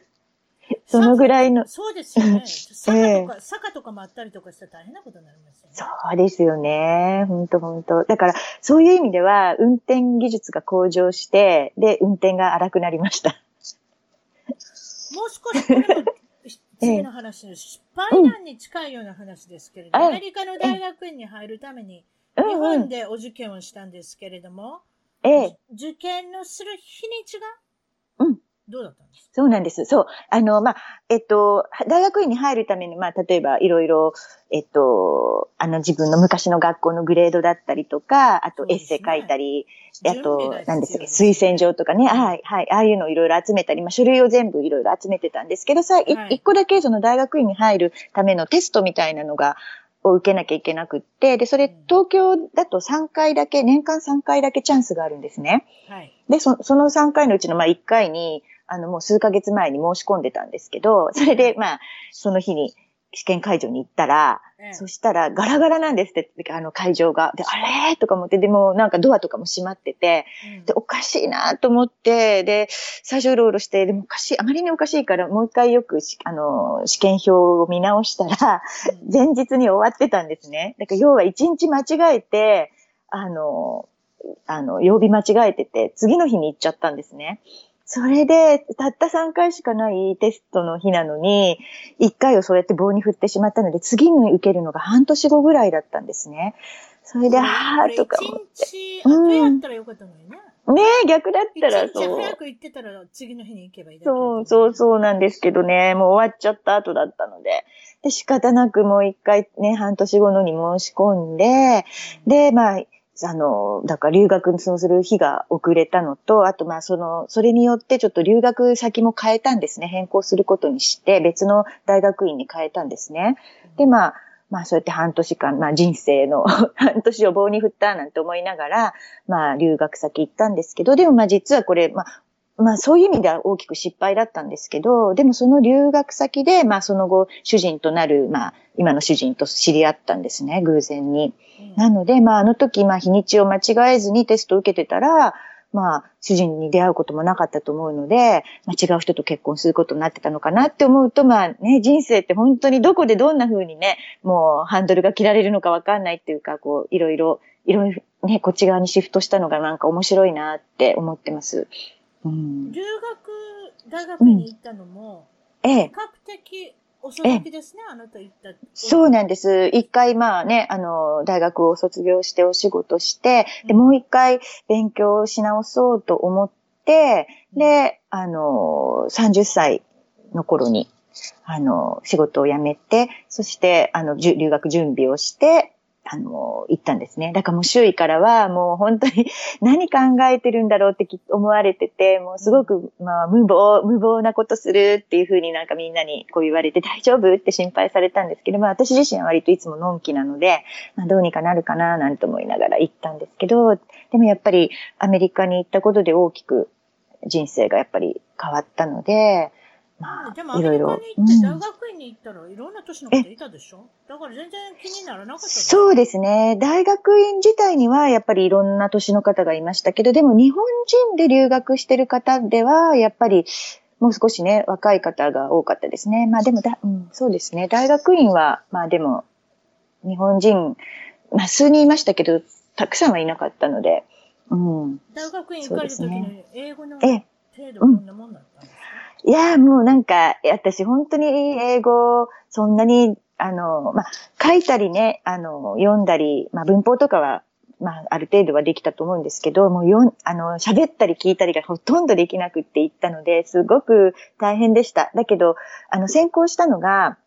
Speaker 2: [LAUGHS] そのぐらいの。
Speaker 1: そうですよね。坂とか、えー、坂とかもあったりとかしたら大変なことになりますよね。
Speaker 2: そうですよね。本当本当だから、そういう意味では、運転技術が向上して、で、運転が荒くなりました。
Speaker 1: もう少し、次の話の失敗談に近いような話ですけれども、アメリカの大学院に入るために、日本でお受験をしたんですけれども、
Speaker 2: ええ、
Speaker 1: 受験のする日にちが、
Speaker 2: うん。
Speaker 1: どうだったんです？か
Speaker 2: そうなんです。そう。あの、まあ、えっと、大学院に入るために、まあ、例えばいろいろ、えっと、あの自分の昔の学校のグレードだったりとか、あとエッセイ書いたり、ね、あと、何ですか、推薦状とかね、はい、はい、ああいうのをいろいろ集めたり、まあ、書類を全部いろいろ集めてたんですけどさ、一、はい、個だけその大学院に入るためのテストみたいなのが、を受けなきゃいけなくって、で、それ、東京だと3回だけ、年間3回だけチャンスがあるんですね。
Speaker 1: はい。
Speaker 2: で、そその3回のうちの、まあ、1回に、あの、もう数ヶ月前に申し込んでたんですけど、それで、まあ、その日に試験会場に行ったら、そしたらガラガラなんですって、あの会場が。で、あれ？とか思って、でもなんかドアとかも閉まってて、うん、で、おかしいなと思って、で、最初うろうろして、でもおかしい、あまりにおかしいから、もう一回よく、あの、試験表を見直したら、うん、前日に終わってたんですね。だから要は一日間違えて、あの、あの、曜日間違えてて、次の日に行っちゃったんですね。それで、たった3回しかないテストの日なのに、1回をそうやって棒に振ってしまったので、次に受けるのが半年後ぐらいだったんですね。それで、あーとか思って。
Speaker 1: 1日後やったらよかったのにね。
Speaker 2: うん、ねえ、逆だったら
Speaker 1: そう。早く行ってたら次の日に行けばいいだ
Speaker 2: けそうそうそうなんですけどね、もう終わっちゃった後だったので。で、仕方なくもう一回ね、半年後のに申し込んで、で、まあ、あの、だから留学にする日が遅れたのと、あとまあその、それによってちょっと留学先も変えたんですね。変更することにして、別の大学院に変えたんですね。でまあ、まあそうやって半年間、まあ人生の [LAUGHS] 半年を棒に振ったなんて思いながら、まあ留学先行ったんですけど、でもまあ実はこれ、まあまあそういう意味では大きく失敗だったんですけど、でもその留学先で、まあその後主人となる、まあ今の主人と知り合ったんですね、偶然に。なので、まああの時、まあ日にちを間違えずにテストを受けてたら、まあ主人に出会うこともなかったと思うので、まあ違う人と結婚することになってたのかなって思うと、まあね、人生って本当にどこでどんな風にね、もうハンドルが切られるのかわかんないっていうか、こういろいろ、いろいろね、こっち側にシフトしたのがなんか面白いなって思ってます。
Speaker 1: うん、留学、大学に行ったのも、
Speaker 2: うん、ええ。
Speaker 1: 比較的遅咲きですね、あなた行った。
Speaker 2: そうなんです。一回、まあね、あの、大学を卒業してお仕事して、うん、で、もう一回勉強し直そうと思って、で、あの、30歳の頃に、あの、仕事を辞めて、そして、あの、留学準備をして、あの、行ったんですね。だからもう周囲からはもう本当に [LAUGHS] 何考えてるんだろうって思われてて、もうすごく、まあ、無謀、無謀なことするっていうふうになんかみんなにこう言われて大丈夫って心配されたんですけど、まあ私自身は割といつものんきなので、まあどうにかなるかななんて思いながら行ったんですけど、でもやっぱりアメリカに行ったことで大きく人生がやっぱり変わったので、
Speaker 1: まあ、でもアメリカに行って大学院に行ったらいろんな年の方いたでしょ、だから全然気にならなかった
Speaker 2: そうですね。大学院自体にはやっぱりいろんな年の方がいましたけど、でも日本人で留学してる方では、やっぱりもう少しね、若い方が多かったですね。まあでもだ、うん、そうですね。大学院は、まあでも、日本人、まあ数人いましたけど、たくさんはいなかったので、うん。
Speaker 1: 大学院行かれた時に英語の程度どんなもんだったんですか、
Speaker 2: いや、もうなんか、私本当に英語、そんなに、あの、まあ、書いたりね、あの、読んだり、まあ、文法とかは、まあ、ある程度はできたと思うんですけど、もうよん、あの、喋ったり聞いたりがほとんどできなくって言ったので、すごく大変でした。だけど、あの、専攻したのが、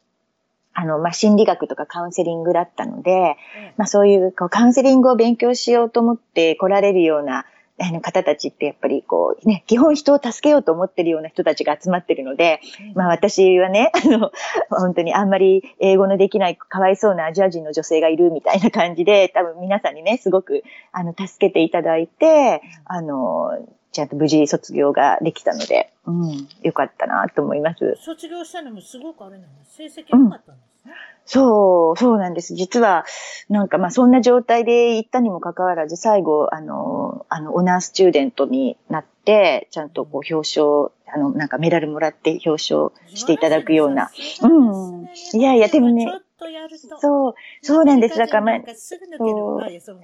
Speaker 2: あの、まあ、心理学とかカウンセリングだったので、まあ、そういう、こう、カウンセリングを勉強しようと思って来られるような、あの方たちってやっぱりこうね、基本人を助けようと思ってるような人たちが集まってるので、まあ私はね、あの、本当にあんまり英語のできないかわいそうなアジア人の女性がいるみたいな感じで、多分皆さんにね、すごく、あの、助けていただいて、あの、ちゃんと無事卒業ができたので、うん、よかったなと思います。
Speaker 1: 卒業したのもすごくあれなんです。成績良かったんです。ですね。
Speaker 2: そう、そうなんです。実は、なんかまあそんな状態で行ったにもかかわらず、最後、あの、あの、オナースチューデントになって、ちゃんとこう表彰、あの、なんかメダルもらって表彰していただくような。うんいやいやでもね
Speaker 1: とやると。
Speaker 2: そう、そうなんです。だからまあ
Speaker 1: なん、かすぐ抜ける
Speaker 2: そう
Speaker 1: あいやそう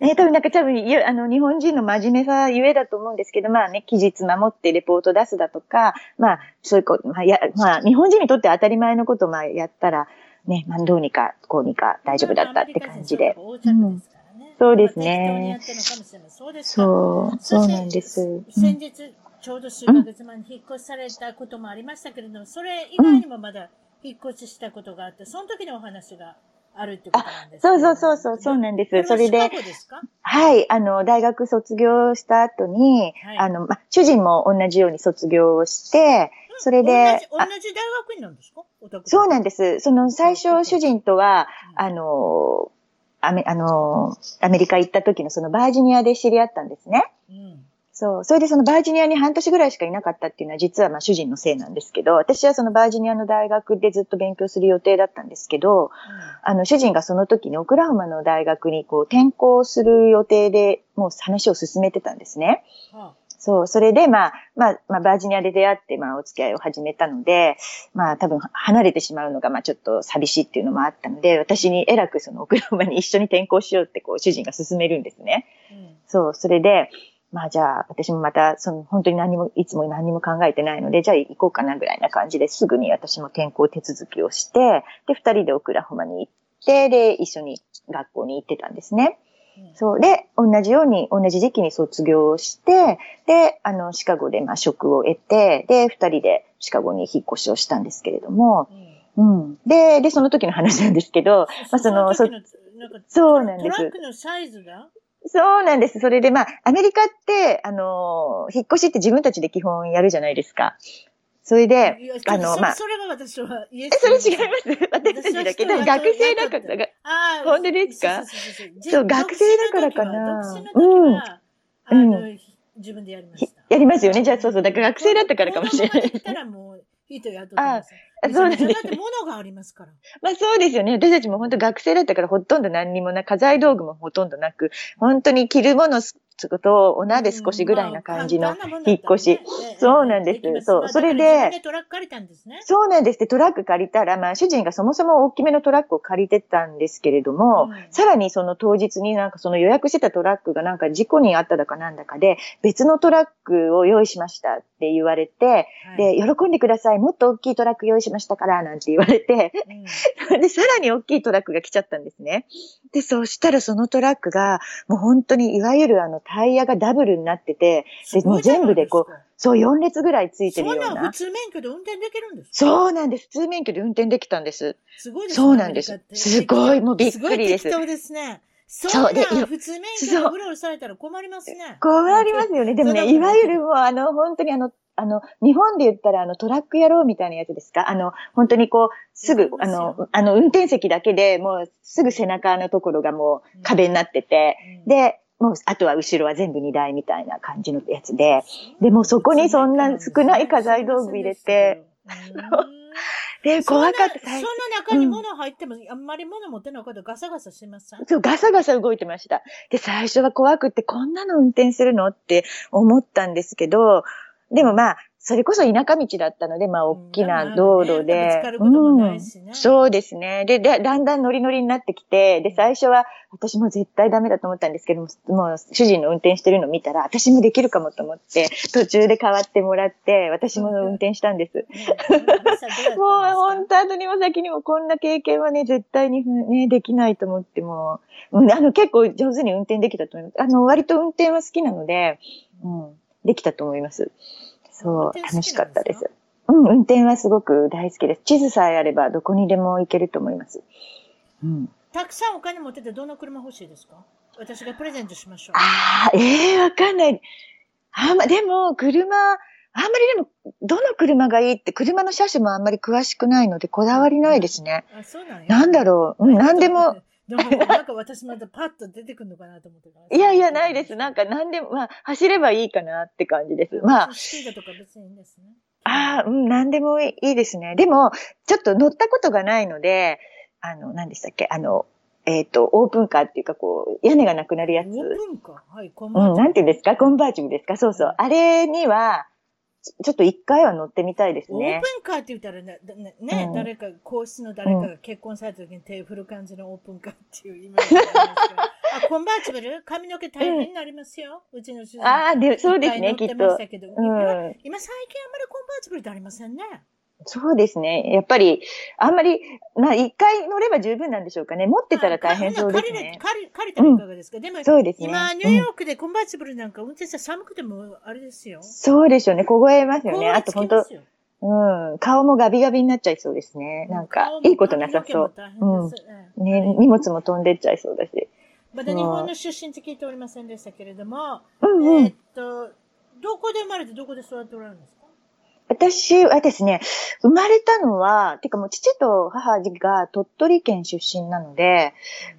Speaker 2: ね、多 [LAUGHS] 分なんか多分、あの、日本人の真面目さゆえだと思うんですけど、まあね、期日守ってレポート出すだとか、まあ、そういうこと、まあ、や、まあ、日本人にとって当たり前のことをまあやったら、ね、まあ、どうにか、こうにか大丈夫だったって感じで。
Speaker 1: うん
Speaker 2: そうですね
Speaker 1: そう
Speaker 2: そう、なんです。うん
Speaker 1: 先日、ちょうど数ヶ月前に引っ越しされたこともありましたけれども、それ以外にもまだ引っ越ししたことがあって、その時のお話があるってことなんです
Speaker 2: そうそうそうそう、そうなんです。それではい、あの、大学卒業した後に、
Speaker 1: はい。
Speaker 2: あの、ま、主人も同じように卒業をして、それで、
Speaker 1: 同じ、同じ大学院なんですか？
Speaker 2: そうなんです。その最初主人とは、
Speaker 1: うん。
Speaker 2: あの、アメ、あの、アメリカ行った時のそのバージニアで知り合ったんですね。
Speaker 1: うん。
Speaker 2: そう。それでそのバージニアに半年ぐらいしかいなかったっていうのは実はまあ主人のせいなんですけど、私はそのバージニアの大学でずっと勉強する予定だったんですけど、あの主人がその時にオクラホマの大学にこう転校する予定でもう話を進めてたんですね。
Speaker 1: うんは
Speaker 2: そう、それで、まあ、まあ、まあ、バージニアで出会って、まあ、お付き合いを始めたので、まあ、多分、離れてしまうのが、まあ、ちょっと寂しいっていうのもあったので、私に偉くその、オクラホマに一緒に転校しようって、こう、主人が勧めるんですね。
Speaker 1: あうん
Speaker 2: そう、それで、まあ、じゃあ、私もまた、その、本当に何も、いつも何も考えてないので、じゃあ行こうかな、ぐらいな感じですぐに私も転校手続きをして、で、二人でオクラホマに行って、で、一緒に学校に行ってたんですね。
Speaker 1: うん
Speaker 2: そう。で、同じように、同じ時期に卒業して、で、あの、シカゴで、まあ、職を得て、で、二人でシカゴに引っ越しをしたんですけれども、
Speaker 1: うん
Speaker 2: うん。で、で、その時の話なんですけど、まあ、その、そ
Speaker 1: 時のなんか
Speaker 2: そうなんです
Speaker 1: トラックのサイズが？
Speaker 2: そうなんです。それで、まあ、アメリカって、あの、引っ越しって自分たちで基本やるじゃないですか。それであの、まあ、
Speaker 1: そそれは私は
Speaker 2: え
Speaker 1: ス。
Speaker 2: それ違います？私たちだけ？学生だから、が
Speaker 1: ああ、
Speaker 2: 本当ですか？
Speaker 1: そう
Speaker 2: 学生だからかな？うん
Speaker 1: あの、自分でやりまし
Speaker 2: ひ
Speaker 1: た。
Speaker 2: やりますよね。じゃあ、そうそう。だから学生だったからかもしれない。あそうです
Speaker 1: だって物がありますから。
Speaker 2: まあそうですよね。私たちも本当学生だったからほとんど何にもな、家財道具もほとんどなく、本当に着るものとお鍋少しぐらいな感じの引っ越し。そうなんですそうそれで
Speaker 1: トラック借りたんですね。
Speaker 2: そうなんです。で、トラック借りたら、まあ主人がそもそも大きめのトラックを借りてたんですけれども、
Speaker 1: うん
Speaker 2: さらにその当日になんかその予約してたトラックがなんか事故にあっただかなんだかで、別のトラックを用意しましたって言われて、
Speaker 1: はい
Speaker 2: で、喜んでください。もっと大きいトラック用意しましたから、なんて言われて、
Speaker 1: うん [LAUGHS]
Speaker 2: で、さらに大きいトラックが来ちゃったんですね。で、そうしたらそのトラックが、もう本当にいわゆるあのタイヤがダブルになってて、でもう全部でこうそう4列ぐらいついてるような
Speaker 1: そんなん普。通免許で運転できるんです
Speaker 2: そうなんです。普通免許で運転できたんです。
Speaker 1: すごいですね。
Speaker 2: そうなんですすごいもうびっくりです
Speaker 1: すごい適当ですね。そ
Speaker 2: そうんで
Speaker 1: 普通免許でうろうろされたら困りますね。
Speaker 2: 困りますよね。でもね、いわゆるもうあの、本当にあの、あの、日本で言ったらあのトラック野郎みたいなやつですか？あの、本当にこう、すぐ、あの、あの、運転席だけでもうすぐ背中のところがもう壁になってて、
Speaker 1: うん、
Speaker 2: で、もう、あとは後ろは全部荷台みたいな感じのやつで、でもそこにそんな少ない家財道具入れて、
Speaker 1: うん
Speaker 2: で、怖かった。最
Speaker 1: そんな中に物入っても、あんまり物持ってないことガサガサしません？
Speaker 2: そう、ガサガサ動いてました。で、最初は怖くって、こんなの運転するの？って思ったんですけど、でもまあ、それこそ田舎道だったので、まあ、大きな道路
Speaker 1: うん。
Speaker 2: で。そうですね。で、でだんだんノリノリになってきて、で、最初は私も絶対ダメだと思ったんですけども、もう主人の運転してるのを見たら、私もできるかもと思って、途中で変わってもらって、私も運転したんです。もう本当後にも先にもこん。な経験はね、絶対にね、できないと思ってもあの、結構上手に運転できたと思います。あの、割と運転は好きなので、うん、できたと思います。そう、楽しかったで
Speaker 1: す
Speaker 2: うん、運転はすごく大好きです。地図さえあればどこにでも行けると思います。うん。
Speaker 1: たくさんお金持っててどの車欲しいですか？私がプレゼントしましょう。
Speaker 2: ああ、ええわかんない。あんま、でも、車、あんまりでも、どの車がいいって、車の車種もあんまり詳しくないので、こだわりないですね。
Speaker 1: あ、そうなんや。
Speaker 2: なんだろう。うん、なんでも、。
Speaker 1: でもなんか私またパッと出てくるのかなと思ってた
Speaker 2: いやいや、ないです。なんか、なんでも、まあ、走ればいいかなって感じです。まあ、
Speaker 1: スピードとか別にいいんですね。
Speaker 2: ああ、うん、なんでもいいですね。でも、ちょっと乗ったことがないので、あの、何でしたっけ？あの、えっ、と、オープンカーっていうか、こう、屋根がなくなるやつ。
Speaker 1: オープンカー？はい、コン
Speaker 2: うん、なんていうんですか？コンバーチブルですか？そうそう。あれには、ちちょっと一回は乗ってみたいです
Speaker 1: オー
Speaker 2: ね
Speaker 1: プ。ンカーって言ったらね、だねね
Speaker 2: うん
Speaker 1: 誰か、皇室の誰かが結婚された時に手を振る感じのオープンカーっていうイメージがありますけど。あ、コンバーチブル？髪の毛大変になりますよ。うちの主人。
Speaker 2: ああ、で、そうですね、きっと。
Speaker 1: 今最近あんまりコンバーチブルってありませんね。
Speaker 2: そうですね。やっぱり、あんまり、まあ、一回乗れば十分なんでしょうかね。持ってたら大変そうですね。
Speaker 1: 借り借りたらいかがですか、でも、
Speaker 2: そうですね。
Speaker 1: 今、ニューヨークでコンバーチブルなんか運転したら寒くてもあれですよ。
Speaker 2: そうでしょうね。凍えますよね。あと本当うん。顔もガビガビになっちゃいそうですね。なんかいいことなさそう。
Speaker 1: 髪の毛も大変ですええ
Speaker 2: ね、荷物も飛んでっちゃいそうだし。
Speaker 1: まだ日本の出身って聞いておりませんでしたけれども、
Speaker 2: うんうん
Speaker 1: えーっ。と、どこで生まれてどこで育っておられるんですか？
Speaker 2: 私はですね、生まれたのは、てかもう父と母が鳥取県出身なので、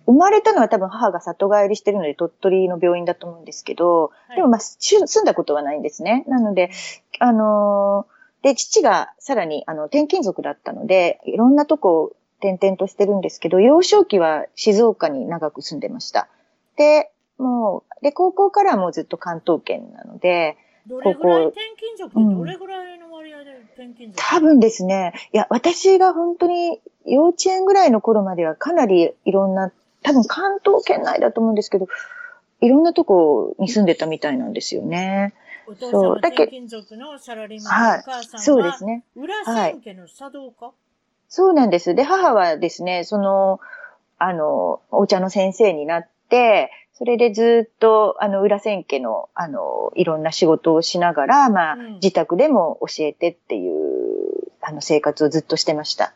Speaker 2: 生まれたのは多分母が里帰りしてるので鳥取の病院だと思うんですけど、
Speaker 1: はい
Speaker 2: でもまあ、し住んだことはないんですね。なので、あのーで、父がさらに、あの、転勤族だったので、いろんなとこを転々としてるんですけど、幼少期は静岡に長く住んでました。で、もう、で、高校からはもうずっと関東圏なので、
Speaker 1: どれぐらい転勤族ってどれぐらい
Speaker 2: 多分ですね、いや、私が本当に幼稚園ぐらいの頃まではかなりいろんな、多分関東圏内だと思うんですけど、いろんなとこに住んでたみたいなんですよね。
Speaker 1: お父さんは
Speaker 2: そうだけ
Speaker 1: 転勤族のサラリーマお母さんは
Speaker 2: そうですね。
Speaker 1: 裏千家の茶道家、
Speaker 2: そうなんです。で、母はですね、その、あの、お茶の先生になって、それでずっと、あの、裏千家の、あの、いろんな仕事をしながら、まあ、
Speaker 1: うん
Speaker 2: 自宅でも教えてっていう、あの、生活をずっとしてました。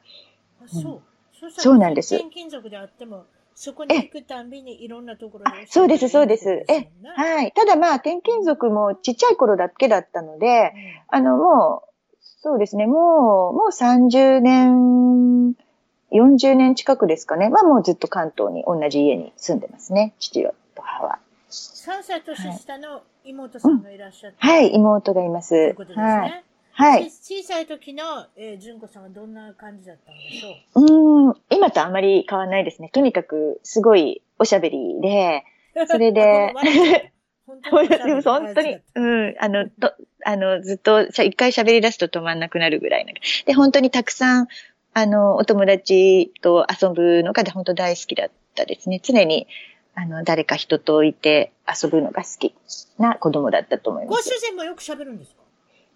Speaker 1: あそう。そ
Speaker 2: うなんです
Speaker 1: 転勤族であっても、そこに行くたんびにいろんなところで
Speaker 2: そうです、そうです。えはい。ただまあ、転勤族もちっちゃい頃だけだったので、あの、もう、そうですね、もう、もう30年、40年近くですかね。まあもうずっと関東に同じ家に住んでますね。父と母は。
Speaker 1: 3歳年下の妹さんがいらっしゃって、
Speaker 2: はい、妹がいます。
Speaker 1: ということですね。
Speaker 2: はい。
Speaker 1: 小さい時の、えー、純子さんはどんな感じだったんでしょう？
Speaker 2: うーん、今とあまり変わらないですね。とにかく、すごいおしゃべりで、[LAUGHS] それで
Speaker 1: 本当に
Speaker 2: でも [LAUGHS] 本当に、うん、あの、と、あの、ずっと一回喋り出すと止まんなくなるぐらいな。で、本当にたくさん、あの、お友達と遊ぶのが本当大好きだったですね。常に、あの、誰か人といて遊ぶのが好きな子供だったと思いま
Speaker 1: ご
Speaker 2: す。
Speaker 1: 主人もよく喋るんですか？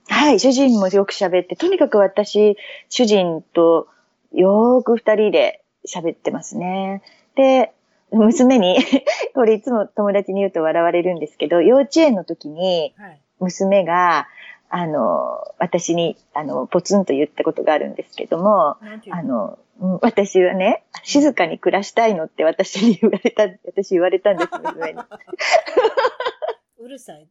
Speaker 2: はい、主人もよく喋って、とにかく私、主人とよーく二人で喋ってますね。で、娘に、[LAUGHS] これいつも友達に言うと笑われるんですけど、幼稚園の時に
Speaker 1: はい。
Speaker 2: 娘が、あの、私に、あの、ポツンと言ったことがあるんですけども、あの、うん私はね、静かに暮らしたいのって私に言われた、私言われたんです、娘に。
Speaker 1: うるさい。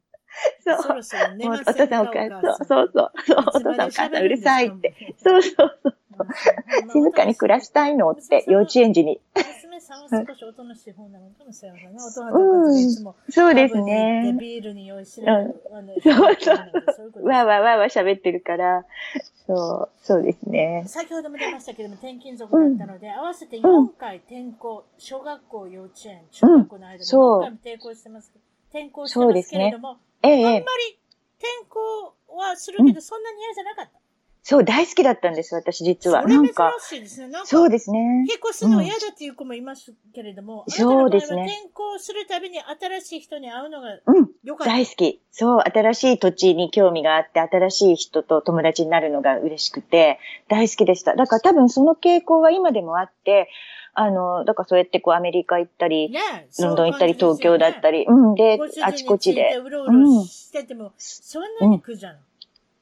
Speaker 2: そう。
Speaker 1: そろそろ寝
Speaker 2: もう
Speaker 1: ませんか
Speaker 2: お父さんお母さん、そうそうそう、そうお父さんお母さんうるさいって。。そうそうそう。静かに暮らしたいのって幼稚園児に。
Speaker 1: 娘さんは少しおとなしい方なのかもしれませんね。お父さんとかいつも、
Speaker 2: そうですね。
Speaker 1: ビールに酔いしれ
Speaker 2: うそう
Speaker 1: そう
Speaker 2: わーわーわーわー喋ってるから、そう、そうですね。
Speaker 1: 先ほども出ましたけども、転勤族だったので、合わせて4回転校、小学校、幼稚園、中学校の間で
Speaker 2: そう
Speaker 1: 4回も転校してます。転校してますけれども、
Speaker 2: ええ、
Speaker 1: あんまり
Speaker 2: ええ、
Speaker 1: 転校はするけど、そんなに嫌じゃなかった。
Speaker 2: そう、大好きだったんです、私実は。なんか、
Speaker 1: しいですね。なんか
Speaker 2: そうですね。
Speaker 1: 結婚するのは嫌だっていう子もいますけれども、
Speaker 2: うんそうですね
Speaker 1: 転校するたびに新しい人に会うのが
Speaker 2: うん、
Speaker 1: 良かった。
Speaker 2: 大好き。そう、新しい土地に興味があって、新しい人と友達になるのが嬉しくて、大好きでした。だから多分その傾向は今でもあって、あの、だからそうやってこうアメリカ行ったり、
Speaker 1: ね
Speaker 2: ロンドン行ったり、東京だった
Speaker 1: り、
Speaker 2: り、うん、であちこちで。
Speaker 1: うろうろしてても、そんなに苦じゃない。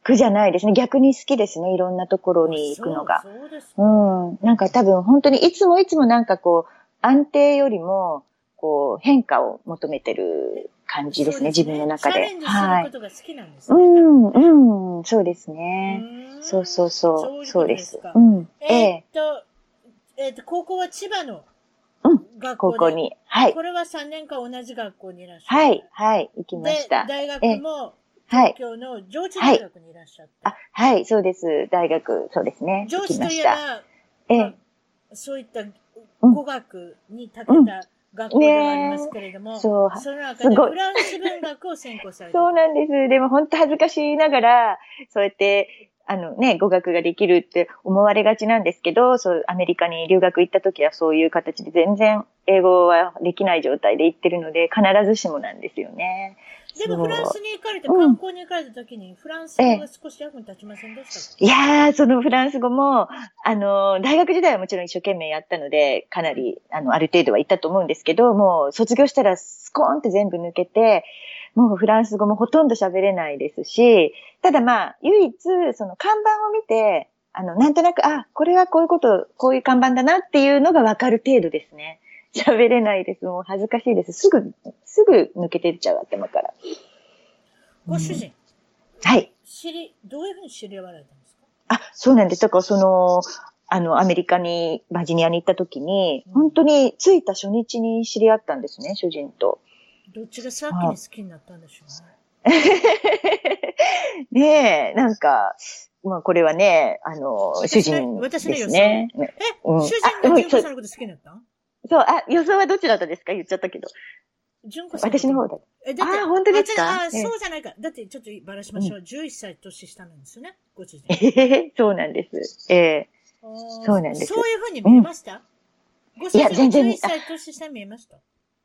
Speaker 2: 苦じゃないですね。逆に好きですね。いろんなところに行くのが。
Speaker 1: そうそうです
Speaker 2: う
Speaker 1: か。
Speaker 2: ん。なんか多分本当にいつもいつもなんかこう、安定よりも、こう、変化を求めてる感じですね。自分の中で。
Speaker 1: チャレンジす
Speaker 2: はい。
Speaker 1: ることが好きなんです
Speaker 2: う
Speaker 1: ね。
Speaker 2: ん、うん、そうですね。
Speaker 1: うん
Speaker 2: そうそうそう。
Speaker 1: そう
Speaker 2: です。うん。え
Speaker 1: えー
Speaker 2: え
Speaker 1: っと、えーっと、高校は千葉の
Speaker 2: うん
Speaker 1: 学校で？
Speaker 2: 高校に。はい。
Speaker 1: これは3年間同じ学校にいらっしゃる。
Speaker 2: はい、はい、行きまし
Speaker 1: で、
Speaker 2: た。
Speaker 1: 大学も
Speaker 2: はい
Speaker 1: 東京の上智大学にいらっしゃって。
Speaker 2: あ、はい、そうです。大学、そうですね。
Speaker 1: 上智といえば
Speaker 2: た。、ええ、
Speaker 1: そういった語学に長けた学校ではありますけれども、
Speaker 2: そう
Speaker 1: その中でフランス文学を専攻されて [LAUGHS]
Speaker 2: そうなんです。でも本当恥ずかしいながら、そうやって、あのね、語学ができるって思われがちなんですけど、そう、アメリカに留学行った時はそういう形で全然英語はできない状態で行ってるので、必ずしもなんですよね。
Speaker 1: でもフランスに行かれて、
Speaker 2: うん。
Speaker 1: 観光に行かれた時に、フランス語が少し役に立ちませんでしたか、
Speaker 2: いやー、そのフランス語も、あの、大学時代はもちろん一生懸命やったので、かなり、あの、ある程度は行ったと思うんですけど、もう卒業したらスコーンって全部抜けて、もうフランス語もほとんど喋れないですし、ただまあ、唯一、その看板を見て、あの、なんとなく、あ、これはこういうこと、こういう看板だなっていうのがわかる程度ですね。喋れないです。もう恥ずかしいです。すぐ、すぐ抜けてっちゃう、頭から。
Speaker 1: ご主人、
Speaker 2: はい。
Speaker 1: 知り、どういうふうに知り合われたんですか？
Speaker 2: あ、そうなんです。だからその、あの、アメリカに、バージニアに行った時に、
Speaker 1: うん
Speaker 2: 本当に着いた初日に知り合ったんですね、主人と。
Speaker 1: どっちが先に好きになったんでしょうね。[LAUGHS]
Speaker 2: ねえ、なんか、まあこれはね、あの、主
Speaker 1: 私の
Speaker 2: 人
Speaker 1: 私の予想
Speaker 2: ですね。
Speaker 1: え、
Speaker 2: うん
Speaker 1: 主
Speaker 2: あでも
Speaker 1: 人が純子さんのこと好きになったん？
Speaker 2: そう、あ、予想はどっちだったですか？言っちゃったけど。
Speaker 1: 純子さん
Speaker 2: 私の方だ。
Speaker 1: え、だって、
Speaker 2: あ本当ですか？
Speaker 1: あ、
Speaker 2: ええ
Speaker 1: そうじゃないか。だって、ちょっとばらしましょう。11歳年下なんですよね、ご主人。
Speaker 2: え [LAUGHS] えそうなんです。え
Speaker 1: ー
Speaker 2: そうなんです
Speaker 1: そういうふうに見えました、ご主人
Speaker 2: いや全然
Speaker 1: 11歳年下に見えました？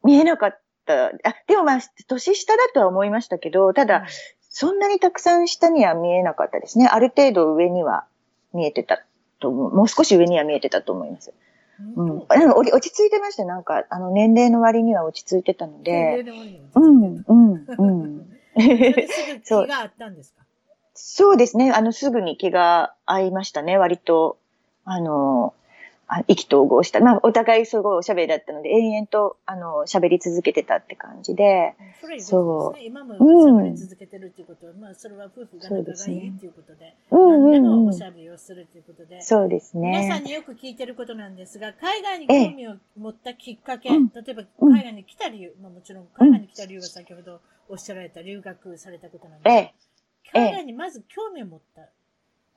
Speaker 2: 見えなかった。あ、でもまあ、年下だとは思いましたけど、ただ、そんなにたくさん下には見えなかったですね。ある程度上には見えてたと思う。もう少し上には見えてたと思います。
Speaker 1: う
Speaker 2: うんん。あの落ち着いてました。なんか、あの、年齢の割には落ち着いてたので。
Speaker 1: で、
Speaker 2: うん、うん、うん。[LAUGHS]
Speaker 1: それですぐ気があったんですか？
Speaker 2: そうですね。あの、すぐに気が合いましたね。割と、あの、あ意気投合した。まあ、お互いすごいおしゃべりだったので、延々と、あの、喋り続けてたって感じで。
Speaker 1: それ
Speaker 2: そう
Speaker 1: ね。今も喋り続けてるっていうことは、まあ、それは夫婦が仲がいいっていうことで、
Speaker 2: うん、
Speaker 1: 何で
Speaker 2: うん、うん
Speaker 1: もおし。ゃべりをするということで、
Speaker 2: そうですね。
Speaker 1: 皆さんによく聞いてることなんですが、海外に興味を持ったきっかけ、
Speaker 2: うん
Speaker 1: 例えば
Speaker 2: うん
Speaker 1: 海外に来た理由、まあもちろん海外に来た理由は先ほどおっしゃられた留学されたことなんですが、
Speaker 2: ええ
Speaker 1: 海外にまず興味を持った。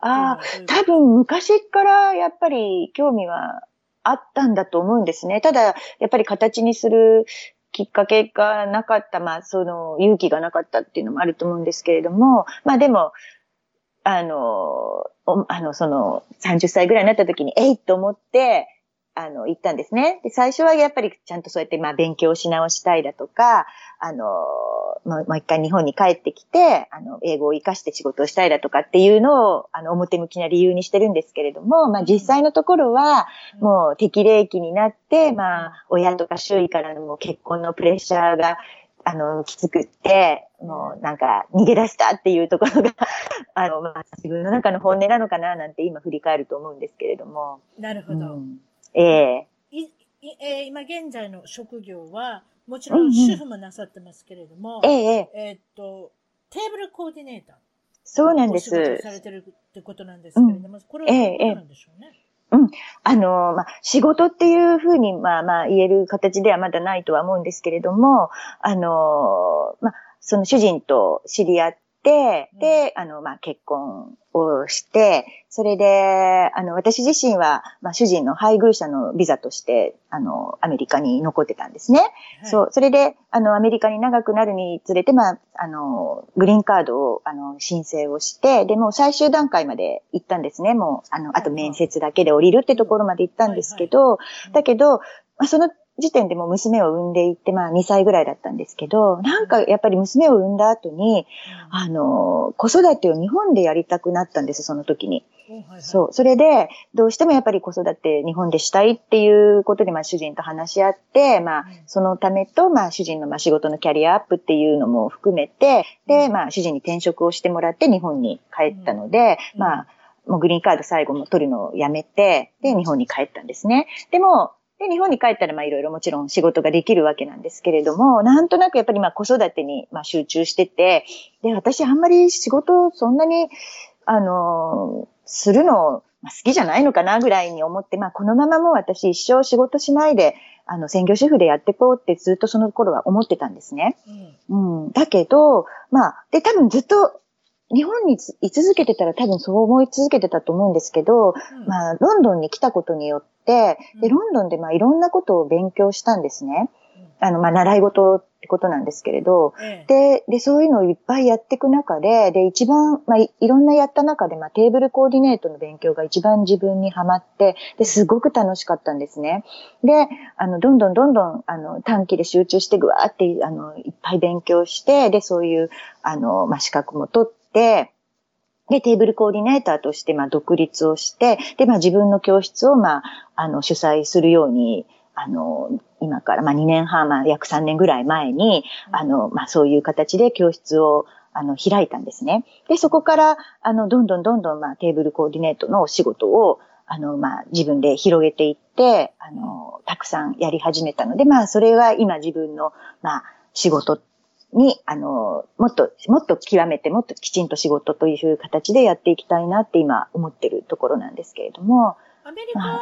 Speaker 2: ああ、多分昔からやっぱり興味はあったんだと思うんですね。ただ、やっぱり形にするきっかけがなかった、まあ、その勇気がなかったっていうのもあると思うんですけれども、まあでも、あの、おあの、その30歳ぐらいになった時に、えいと思って、あの、行ったんですね。で、最初はやっぱりちゃんとそうやって、まあ、勉強し直したいだとか、あの、もうもう一回日本に帰ってきて、あの、英語を活かして仕事をしたいだとかっていうのを、あの、表向きな理由にしてるんですけれども、まあ、実際のところは、もう適齢期になって、まあ、親とか周囲からのもう結婚のプレッシャーが、あの、きつくって、もうなんか逃げ出したっていうところが、[LAUGHS] あの、まあ、自分の中の本音なのかななんて今振り返ると思うんですけれども。
Speaker 1: なるほど。
Speaker 2: うんええ。
Speaker 1: いいえー今現在の職業は、もちろん主婦もなさってますけれども、
Speaker 2: ええええ。
Speaker 1: えーっと、テーブルコーディネーター。
Speaker 2: そうなんです。
Speaker 1: さ。れてるってことなんですけれども、これはどうなんでしょうね？
Speaker 2: あの、まあ、仕事っていうふうに、まあまあ言える形ではまだないとは思うんですけれども、あの、まあ、その主人と知り合って、で、あの、まあ、結婚をして、それで、あの、私自身は、まあ、主人の配偶者のビザとして、あの、アメリカに残ってたんですね。
Speaker 1: はい
Speaker 2: そう、それで、あの、アメリカに長くなるにつれて、まあ、あの、グリーンカードを、あの、申請をして、で、もう最終段階まで行ったんですね。もう、あの、あと面接だけで降りるってところまで行ったんですけど、だけど、まあ、その時点でもう娘を産んでいって、まあ、2歳ぐらいだったんですけど、なんかやっぱり娘を産んだ後に、あの、子育てを日本でやりたくなったんです、その時に。そう。それで、どうしてもやっぱり子育て日本でしたいっていうことで、まあ主人と話し合って、まあ
Speaker 1: うん。
Speaker 2: そのためと、まあ主人のまあ仕事のキャリアアップっていうのも含めて、で、まあ主人に転職をしてもらって日本に帰ったので、
Speaker 1: うん。
Speaker 2: まあ、もうグリーンカード最後も取るのをやめて、で、日本に帰ったんですね。でも、で、日本に帰ったら、まあ、いろいろもちろん仕事ができるわけなんですけれども、なんとなくやっぱりまあ、子育てに、まあ、集中してて、で、私あんまり仕事、そんなに、あの、するの、まあ、好きじゃないのかなぐらいに思って、まあ、このままもう私一生仕事しないで、あの、専業主婦でやっていこうってずっとその頃は思ってたんですね。うん。だけど、まあ、で、多分ずっと日本に居続けてたら多分そう思い続けてたと思うんですけど、
Speaker 1: うん
Speaker 2: まあ、ロンドンに来たことによって、で、
Speaker 1: うん
Speaker 2: ロンドンでまあいろんなことを勉強したんですね。あの、まあ、習い事ってことなんですけれど、
Speaker 1: ええ
Speaker 2: で、で、そういうのをいっぱいやっていく中で、で、一番、まあ、いいろんなやった中で、まあ、テーブルコーディネートの勉強が一番自分にハマって、で、すごく楽しかったんですね。で、あの、どんどんどんどん、あの、短期で集中してぐわーって、あの、いっぱい勉強して、で、そういう、あの、まあ、資格も取って、で、テーブルコーディネーターとして、まあ、独立をして、で、まあ、自分の教室を、まあ、あの、主催するように、あの、今から、まあ、2年半、まあ、約3年ぐらい前に、あの、まあ、そういう形で教室を、あの、開いたんですね。で、そこから、あの、どんどんどんどん、まあ、テーブルコーディネートのお仕事を、あの、まあ、自分で広げていって、あの、たくさんやり始めたので、まあ、それは今自分の、まあ、仕事に、あの、もっと、もっと極めて、もっときちんと仕事という形でやっていきたいなって今思ってるところなんですけれども、
Speaker 1: アメリカ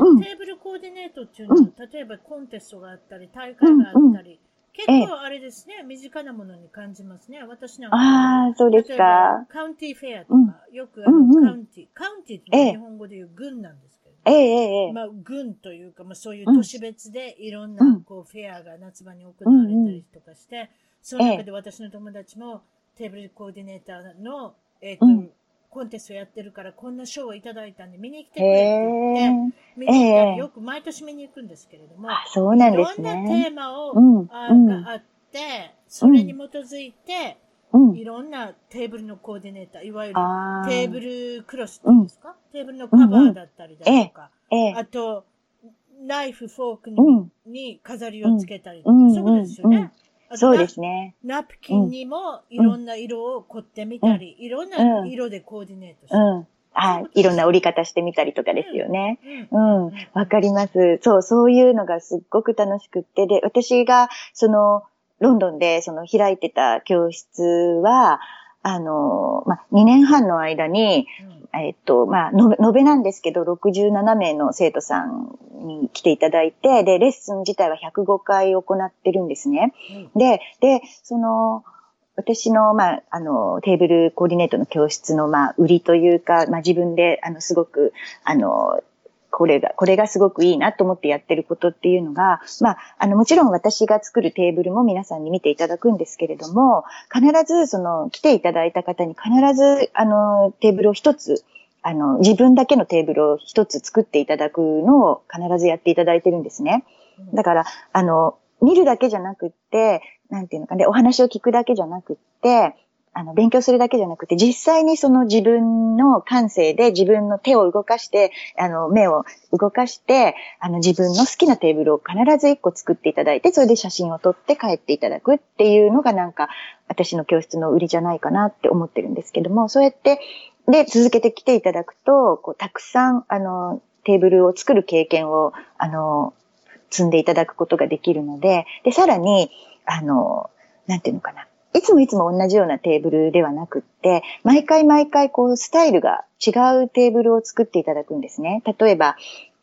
Speaker 2: うん。
Speaker 1: でテーブルコーディネートっていうのは、例えばコンテストがあったり、大会があったり、結構あれですね、身近なものに感じますね。私なんか。
Speaker 2: ああ、そうですか。
Speaker 1: カウンティーフェアとか、
Speaker 2: うん
Speaker 1: よくあの、
Speaker 2: うんうん。
Speaker 1: カウンティー、カウンティーって日本語で言う軍なんですけど、
Speaker 2: ええええええ。
Speaker 1: まあ、軍というか、まあ、そういう都市別でいろんな、
Speaker 2: うん。
Speaker 1: こう、フェアが夏場に行われたりとかして、その
Speaker 2: ええ
Speaker 1: 中で私の友達もテーブルコーディネーターの、えっ、と、
Speaker 2: うん
Speaker 1: コンテストやってるから、こんな賞をいただいたんで見に来てく
Speaker 2: へ
Speaker 1: れって言
Speaker 2: え
Speaker 1: って、。見に行ったり、
Speaker 2: ええ
Speaker 1: よく毎年見に行くんですけれども、
Speaker 2: あ、そうなんです
Speaker 1: いろんな
Speaker 2: ね。
Speaker 1: テーマを、
Speaker 2: うん。
Speaker 1: あ
Speaker 2: うん
Speaker 1: があって、それに基づいて、
Speaker 2: うん。
Speaker 1: いろんなテーブルのコーディネーター、いわゆる。テーブルクロスっていうんですか、テーブルのカバーだったりだとか、
Speaker 2: ええ。
Speaker 1: あと、ナイフ、フォークに,、飾りをつけたりとか、
Speaker 2: うん
Speaker 1: そういうことですよね。
Speaker 2: そうですね。
Speaker 1: ナナプキンにもいろんな色を凝ってみたり、いろんな色でコーディネートして、
Speaker 2: うん。はい。いろんな折り方してみたりとかですよね。
Speaker 1: うん
Speaker 2: うん。わかります。そう、そういうのがすっごく楽しくって。で、私が、その、ロンドンで、その、開いてた教室は、あの、まあ、2年半の間に、えっと、まあ、のべ、延べなんですけど、67名の生徒さんに来ていただいて、で、レッスン自体は105回行ってるんですね。
Speaker 1: うん
Speaker 2: で、で、その、私の、まあ、あの、テーブルコーディネートの教室の、まあ、売りというか、まあ、自分で、あの、すごく、あの、これが、これがすごくいいなと思ってやってることっていうのが、まあ、あの、もちろん私が作るテーブルも皆さんに見ていただくんですけれども、必ず、その、来ていただいた方に必ず、あの、テーブルを一つ、あの、自分だけのテーブルを一つ作っていただくのを必ずやっていただいてるんですね。だから、あの、見るだけじゃなくって、なんていうのかね、お話を聞くだけじゃなくって、あの、勉強するだけじゃなくて、実際にその自分の感性で自分の手を動かして、あの、目を動かして、あの、自分の好きなテーブルを必ず一個作っていただいて、それで写真を撮って帰っていただくっていうのがなんか、私の教室の売りじゃないかなって思ってるんですけども、そうやって、で、続けてきていただくと、こう、たくさん、あの、テーブルを作る経験を、あの、積んでいただくことができるので、で、さらに、あの、なんていうのかな。いつもいつも同じようなテーブルではなくって、毎回毎回こうスタイルが違うテーブルを作っていただくんですね。例えば、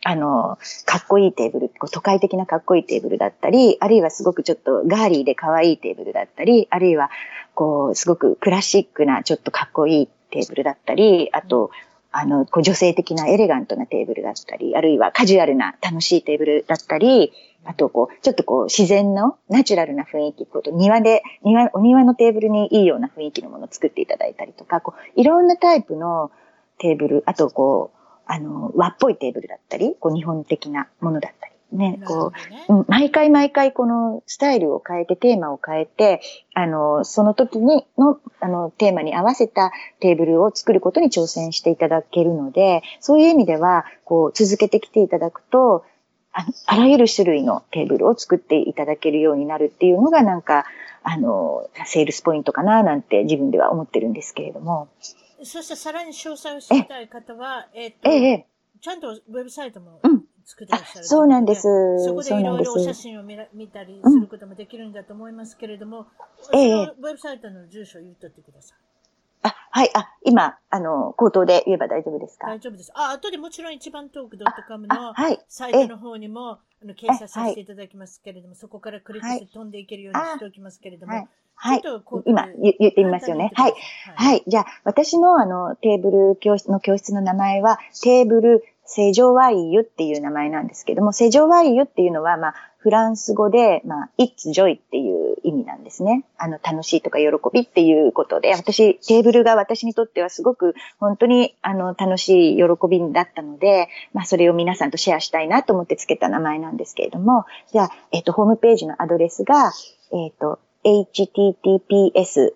Speaker 2: あの、かっこいいテーブル、こう都会的なかっこいいテーブルだったり、あるいはすごくちょっとガーリーで可愛いテーブルだったり、あるいは、こう、すごくクラシックなちょっとかっこいいテーブルだったり、あと、あの、こう女性的なエレガントなテーブルだったり、あるいはカジュアルな楽しいテーブルだったり、あと、こう、ちょっとこう、自然のナチュラルな雰囲気、こう庭で、庭、お庭のテーブルにいいような雰囲気のものを作っていただいたりとか、こう、いろんなタイプのテーブル、あと、こう、あの、和っぽいテーブルだったり、こう、日本的なものだったり、ね、こう、うん、毎回毎回このスタイルを変えて、テーマを変えて、あの、その時にの、あの、テーマに合わせたテーブルを作ることに挑戦していただけるので、そういう意味では、こう、続けてきていただくと、ああらゆる種類のテーブルを作っていただけるようになるっていうのが、なんか、あの、セールスポイントかな、なんて自分では思ってるんですけれども。
Speaker 1: そしてさらに詳細を知りたい方は、えっ、と、
Speaker 2: ええ、
Speaker 1: ちゃんとウェブサイトも
Speaker 2: うん
Speaker 1: 作ってらっしゃる、
Speaker 2: そうなんです。
Speaker 1: そこでいろいろお写真を見ら見たりすることもできるんだと思いますけれども、
Speaker 2: ええ
Speaker 1: ウェブサイトの住所を言っとってください。
Speaker 2: あ、はい。あ、今、あの、口頭で言えば大丈夫ですか？
Speaker 1: 大丈夫です。あ、後でもちろん一番トーク .com の
Speaker 2: はい。
Speaker 1: サイトの方にも、あの、掲載させていただきますけれども、そこからクリックして飛んでいけるようにしておきますけれども、
Speaker 2: はい。今、言言ってみますよね。はい。
Speaker 1: はい。
Speaker 2: はい。じゃあ、私のあの、テーブル教室の教室の名前は、テーブルセジョワイユっていう名前なんですけども、セジョワイユっていうのは、まあ、フランス語で、まあ、it's joy っていう意味なんですね。あの、楽しいとか喜びっていうことで、私、テーブルが私にとってはすごく、本当に、あの、楽しい喜びだったので、まあ、それを皆さんとシェアしたいなと思ってつけた名前なんですけれども、じゃあ、えっと、ホームページのアドレスが、えっと、https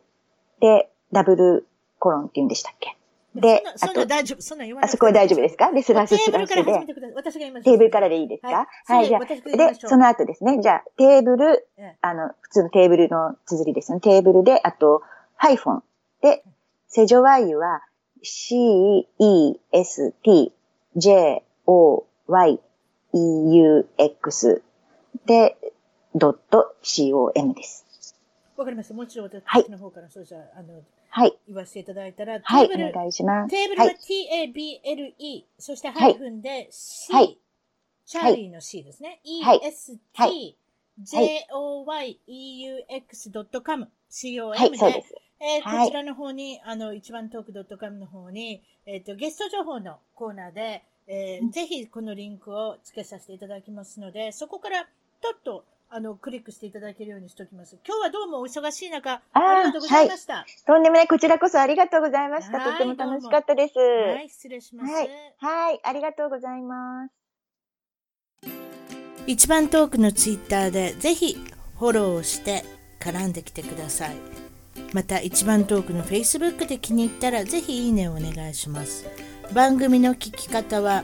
Speaker 2: で、ダブルコロンって言うんでしたっけ？で、
Speaker 1: そんな、そん
Speaker 2: あと
Speaker 1: な、大丈夫、そんな言わな
Speaker 2: あそこは大丈夫ですか？で、スラッシュ
Speaker 1: テーブルから。始めてください。私が。
Speaker 2: テーブルからでいいですか？
Speaker 1: は
Speaker 2: はいい、じゃあ、でその後ですね。じゃあ、テーブル、
Speaker 1: ええ
Speaker 2: あの、普通のテーブルの綴りですね。テーブルで、あと、ハイフォン。で、セジョワイユは、c-e-s-t-j-o-y-e-u-x で、ドット com です。
Speaker 1: わかりました。もちろん
Speaker 2: はい
Speaker 1: 私の方から、そうじゃあ、あの、
Speaker 2: はい。
Speaker 1: 言わせていただいたら、
Speaker 2: はい、
Speaker 1: テーブル、
Speaker 2: お願いします。
Speaker 1: テーブルは
Speaker 2: はい。
Speaker 1: T-A-B-L-E、そしてハイフンで C、
Speaker 2: はい。
Speaker 1: チャーリーの C ですね。
Speaker 2: はい。
Speaker 1: E-S-T、J-O-Y-E-U-X.com、C-O-M
Speaker 2: はい、
Speaker 1: で、
Speaker 2: そうです。
Speaker 1: えー
Speaker 2: はい。
Speaker 1: こちらの方に、あの、一番トーク .com の方に、えっ、と、ゲスト情報のコーナーで、えーぜひこのリンクを付けさせていただきますので、そこから、とっと、あの、クリックしていただけるようにしておきます。今日はどうもお忙しい中、
Speaker 2: あー
Speaker 1: ありがとうございました。
Speaker 2: とんでもない、こちらこそありがとうございました。
Speaker 1: はい
Speaker 2: とっても楽しかったです。
Speaker 1: はい、失礼します。
Speaker 2: はいはい、ありがとうございます。
Speaker 1: 一番トークのツイッターでぜひフォローをして絡んできてください。また一番トークの Facebook で気に入ったらぜひいいねをお願いします。番組の聞き方は